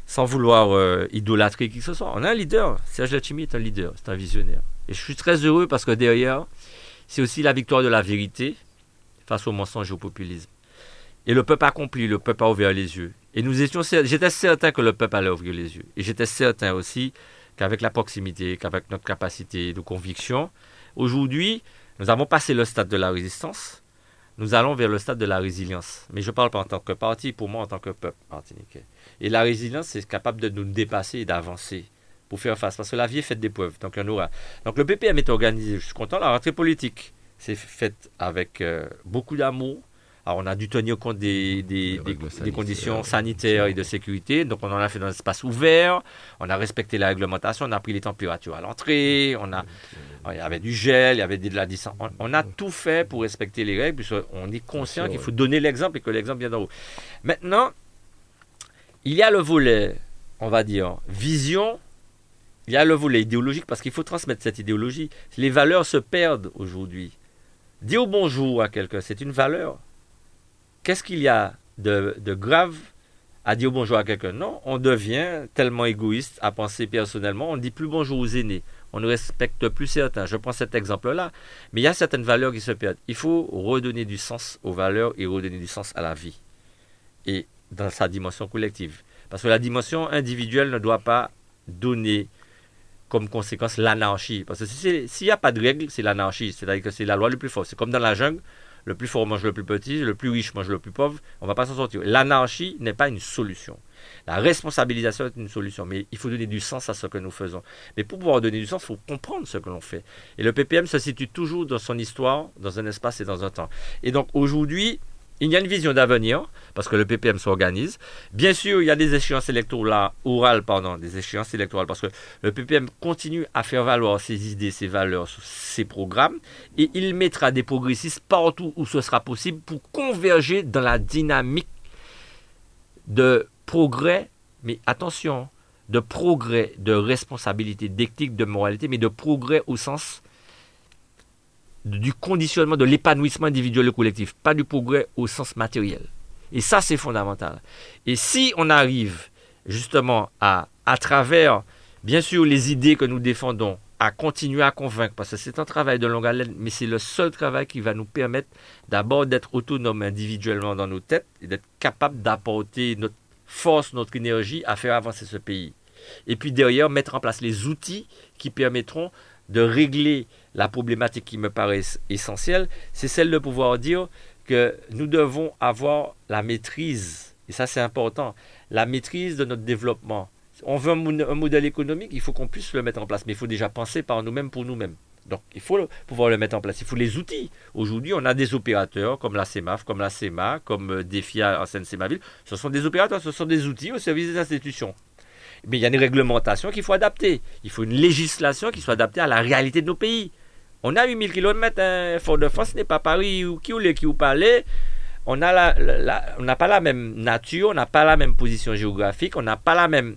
sans vouloir euh, idolâtrer qui que ce soit. On a un leader. Serge Lachimi est un leader, c'est un visionnaire. Et je suis très heureux parce que derrière, c'est aussi la victoire de la vérité face au mensonge et au populisme. Et le peuple a accompli, le peuple a ouvert les yeux. Et nous étions, j'étais certain que le peuple allait ouvrir les yeux. Et j'étais certain aussi qu'avec la proximité, qu'avec notre capacité de conviction, aujourd'hui, nous avons passé le stade de la résistance, nous allons vers le stade de la résilience. Mais je ne parle pas en tant que parti, pour moi en tant que peuple martiniquais. Et la résilience, c'est capable de nous dépasser et d'avancer pour faire face. Parce que la vie est faite d'épreuves, donc il y en aura. Donc le PPM est organisé, je suis content, la rentrée politique, c'est faite avec euh, beaucoup d'amour, alors, on a dû tenir compte des, des, conditions sanitaires et de sécurité. Donc, on en a fait dans un espace ouvert. On a respecté la réglementation. On a pris les températures à l'entrée. On a, il y avait du gel, il y avait de la distance. On, a tout fait pour respecter les règles, puisqu'on est conscient qu'il faut donner l'exemple et que l'exemple vient d'en haut. Maintenant, il y a le volet, on va dire, vision. Il y a le volet idéologique parce qu'il faut transmettre cette idéologie. Les valeurs se perdent aujourd'hui. Dire bonjour à quelqu'un, c'est une valeur qu'est-ce qu'il y a de, grave à dire bonjour à quelqu'un? Non, on devient tellement égoïste à penser personnellement, on ne dit plus bonjour aux aînés, on ne respecte plus certains. Je prends cet exemple-là, mais il y a certaines valeurs qui se perdent. Il faut redonner du sens aux valeurs et redonner du sens à la vie, et dans sa dimension collective. Parce que la dimension individuelle ne doit pas donner comme conséquence l'anarchie. Parce que s'il n'y a pas de règle, c'est l'anarchie. C'est-à-dire que c'est la loi le plus fort. C'est comme dans la jungle, le plus fort mange le plus petit, le plus riche mange le plus pauvre, on va pas s'en sortir. L'anarchie n'est pas une solution. La responsabilisation est une solution, mais il faut donner du sens à ce que nous faisons. Mais pour pouvoir donner du sens, il faut comprendre ce que l'on fait. Et le PPM se situe toujours dans son histoire, dans un espace et dans un temps. Et donc aujourd'hui, il y a une vision d'avenir, parce que le PPM s'organise. Bien sûr, il y a des échéances électorales, orales, des échéances électorales, parce que le PPM continue à faire valoir ses idées, ses valeurs, ses programmes, et il mettra des progressistes partout où ce sera possible pour converger dans la dynamique de progrès, mais attention, de progrès, de responsabilité, d'éthique, de moralité, mais de progrès au sens du conditionnement, de l'épanouissement individuel et collectif, pas du progrès au sens matériel. Et ça, c'est fondamental. Et si on arrive justement à, à travers, bien sûr, les idées que nous défendons, à continuer à convaincre, parce que c'est un travail de longue haleine, mais c'est le seul travail qui va nous permettre d'abord d'être autonomes individuellement dans nos têtes et d'être capable d'apporter notre force, notre énergie à faire avancer ce pays. Et puis derrière, mettre en place les outils qui permettront de régler la problématique qui me paraît essentielle, c'est celle de pouvoir dire que nous devons avoir la maîtrise, et ça c'est important, la maîtrise de notre développement. On veut un, modèle économique, il faut qu'on puisse le mettre en place, mais il faut déjà penser par nous-mêmes pour nous-mêmes. Donc, il faut pouvoir le mettre en place. Il faut les outils. Aujourd'hui, on a des opérateurs comme la CEMAF, comme la CEMA, comme euh, DEFIA en Seine-Sémaville. Ce sont des opérateurs, ce sont des outils au service des institutions. Mais il y a une réglementation qu'il faut adapter. Il faut une législation qui soit adaptée à la réalité de nos pays. On a 8000 km, hein, Fort-de-France n'est pas Paris ou qui ou qui ou parler. On n'a pas la même nature, on n'a pas la même position géographique, on n'a pas la même,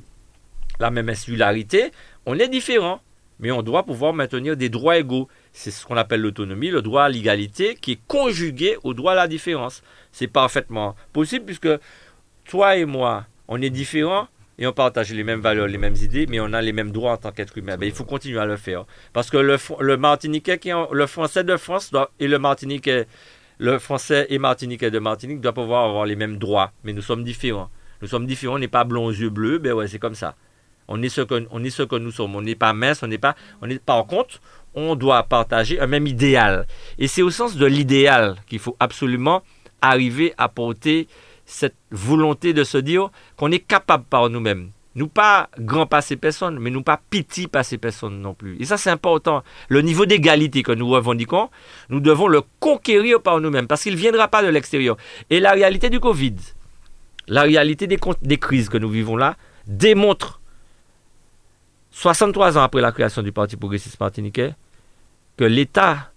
la même insularité. On est différent, mais on doit pouvoir maintenir des droits égaux. C'est ce qu'on appelle l'autonomie, le droit à l'égalité, qui est conjugué au droit à la différence. C'est parfaitement possible puisque toi et moi, on est différents, et on partage les mêmes valeurs, les mêmes idées, mais on a les mêmes droits en tant qu'être humain. Ben, il faut continuer à le faire. Parce que le, Martiniquais, qui le français de France et le Martiniquais, le français et Martiniquais de Martinique doivent pouvoir avoir les mêmes droits, mais nous sommes différents. Nous sommes différents, on n'est pas blond aux yeux bleus, ben ouais, c'est comme ça. On est ce que, on est ce que nous sommes. On n'est pas mince, on n'est pas, on est, par contre, on doit partager un même idéal. Et c'est au sens de l'idéal qu'il faut absolument arriver à porter cette volonté de se dire qu'on est capable par nous-mêmes Nous pas grand passer personne, mais nous pas petit passer personne non plus. Et ça, c'est important. Le niveau d'égalité que nous revendiquons, nous devons le conquérir par nous-mêmes, parce qu'il ne viendra pas de l'extérieur. Et la réalité du Covid, la réalité des, des crises que nous vivons là, démontre, 63 ans après la création du Parti progressiste martiniquais, que l'État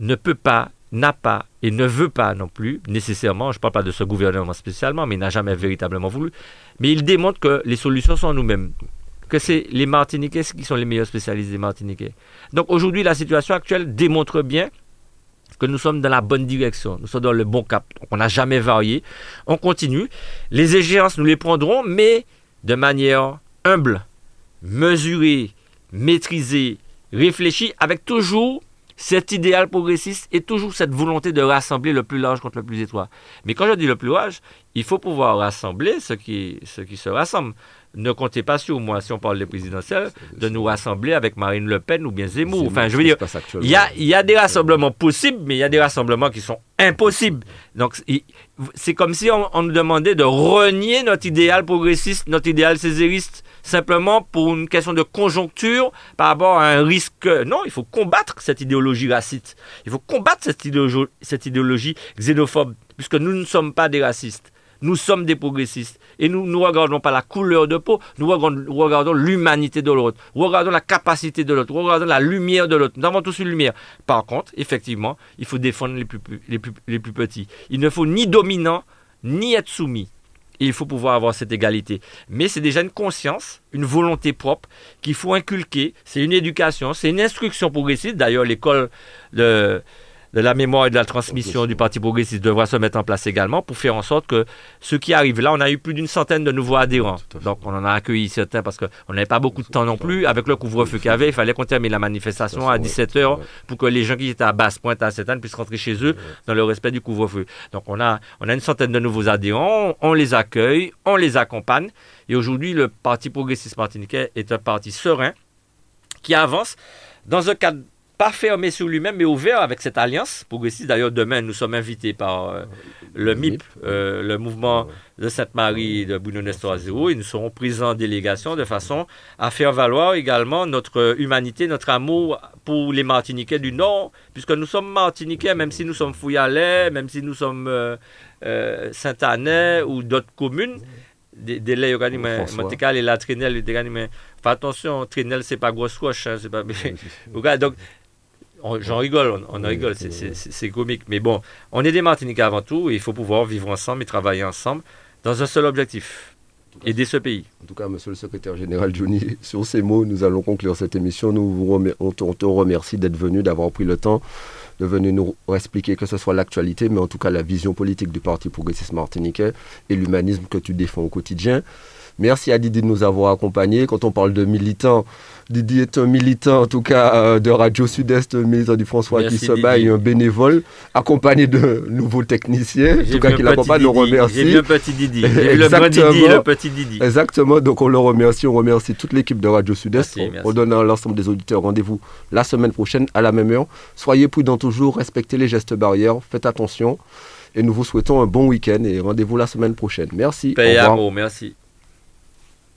ne peut pas n'a pas et ne veut pas non plus, nécessairement, je ne parle pas de ce gouvernement spécialement, mais il n'a jamais véritablement voulu, mais il démontre que les solutions sont nous-mêmes, que c'est les Martiniquais qui sont les meilleurs spécialistes des Martiniquais. Donc aujourd'hui, la situation actuelle démontre bien que nous sommes dans la bonne direction, nous sommes dans le bon cap. on n'a jamais varié, on continue. Les échéances, nous les prendrons, mais de manière humble, mesurée, maîtrisée, réfléchie, avec toujours cet idéal progressiste est toujours cette volonté de rassembler le plus large contre le plus étroit. Mais quand je dis le plus large, il faut pouvoir rassembler ceux qui, qui se rassemblent. Ne comptez pas sur moi, si on parle des présidentielles, de nous rassembler avec Marine Le Pen ou bien Zemmour. Enfin, je veux dire, il y a, y a des rassemblements possibles, mais il y a des rassemblements qui sont impossibles. Donc, c'est comme si on, on, nous demandait de renier notre idéal progressiste, notre idéal césériste simplement pour une question de conjoncture par rapport à un risque. Non, il faut combattre cette idéologie raciste. Il faut combattre cette idéologie, cette idéologie xénophobe, puisque nous ne sommes pas des racistes. Nous sommes des progressistes. Et nous ne regardons pas la couleur de peau, nous regardons, l'humanité de l'autre. Nous regardons la capacité de l'autre. Nous regardons la lumière de l'autre. Nous avons tous une lumière. Par contre, effectivement, il faut défendre les plus, les plus, les plus petits. Il ne faut ni dominant, ni être soumis il faut pouvoir avoir cette égalité. Mais c'est déjà une conscience, une volonté propre qu'il faut inculquer. C'est une éducation, c'est une instruction progressiste. D'ailleurs, l'école de de la mémoire et de la transmission du Parti progressiste devra se mettre en place également pour faire en sorte que ce qui arrive là, on a eu plus d'une centaine de nouveaux adhérents. Donc on en a accueilli certains parce qu'on n'avait pas beaucoup de temps non plus. Avec le couvre-feu qu'il y avait, il fallait qu'on termine la manifestation à 17h pour que les gens qui étaient à basse pointe à 7 puissent rentrer chez eux dans le respect du couvre-feu. Donc on a, on a une centaine de nouveaux adhérents, on les accueille, on les accompagne. Et aujourd'hui, le Parti progressiste martiniquais est un parti serein qui avance dans un cadre pas fermé sur lui-même, mais ouvert avec cette alliance progressiste. D'ailleurs, demain, nous sommes invités par euh, le MIP, euh, le mouvement de Sainte-Marie de Bruno Nestor Zéro, et nous serons présents en délégation de façon à faire valoir également notre humanité, notre amour pour les Martiniquais du Nord, puisque nous sommes Martiniquais, même si nous sommes Fouillalais, même si nous sommes euh, Saint-Anais ou d'autres communes. Des, des et la Trinelle, Fais attention, Trinelle, c'est pas grosse roche, hein, c'est pas. donc, j'en rigole, on, en rigole, c'est comique. Mais bon, on est des Martiniquais avant tout, et il faut pouvoir vivre ensemble et travailler ensemble dans un seul objectif. Aider ce pays. En tout cas, monsieur le secrétaire général Johnny, sur ces mots, nous allons conclure cette émission. Nous vous on, te remercie d'être venu, d'avoir pris le temps de venir nous expliquer que ce soit l'actualité, mais en tout cas la vision politique du Parti progressiste martiniquais et l'humanisme que tu défends au quotidien. Merci à Didi de nous avoir accompagnés. Quand on parle de militants, Didi est un militant, en tout cas, euh, de Radio Sud-Est, militant du François qui se bat, et un bénévole, accompagné de nouveaux techniciens, en tout cas, qui l'accompagnent, le remercie. J'ai vu un petit Didi. le Didi le petit Didi. Exactement, donc on le remercie, on remercie toute l'équipe de Radio Sud-Est. On, donne à l'ensemble des auditeurs rendez-vous la semaine prochaine à la même heure. Soyez prudents toujours, respectez les gestes barrières, faites attention. Et nous vous souhaitons un bon week-end et rendez-vous la semaine prochaine. Merci. Paix amour, merci.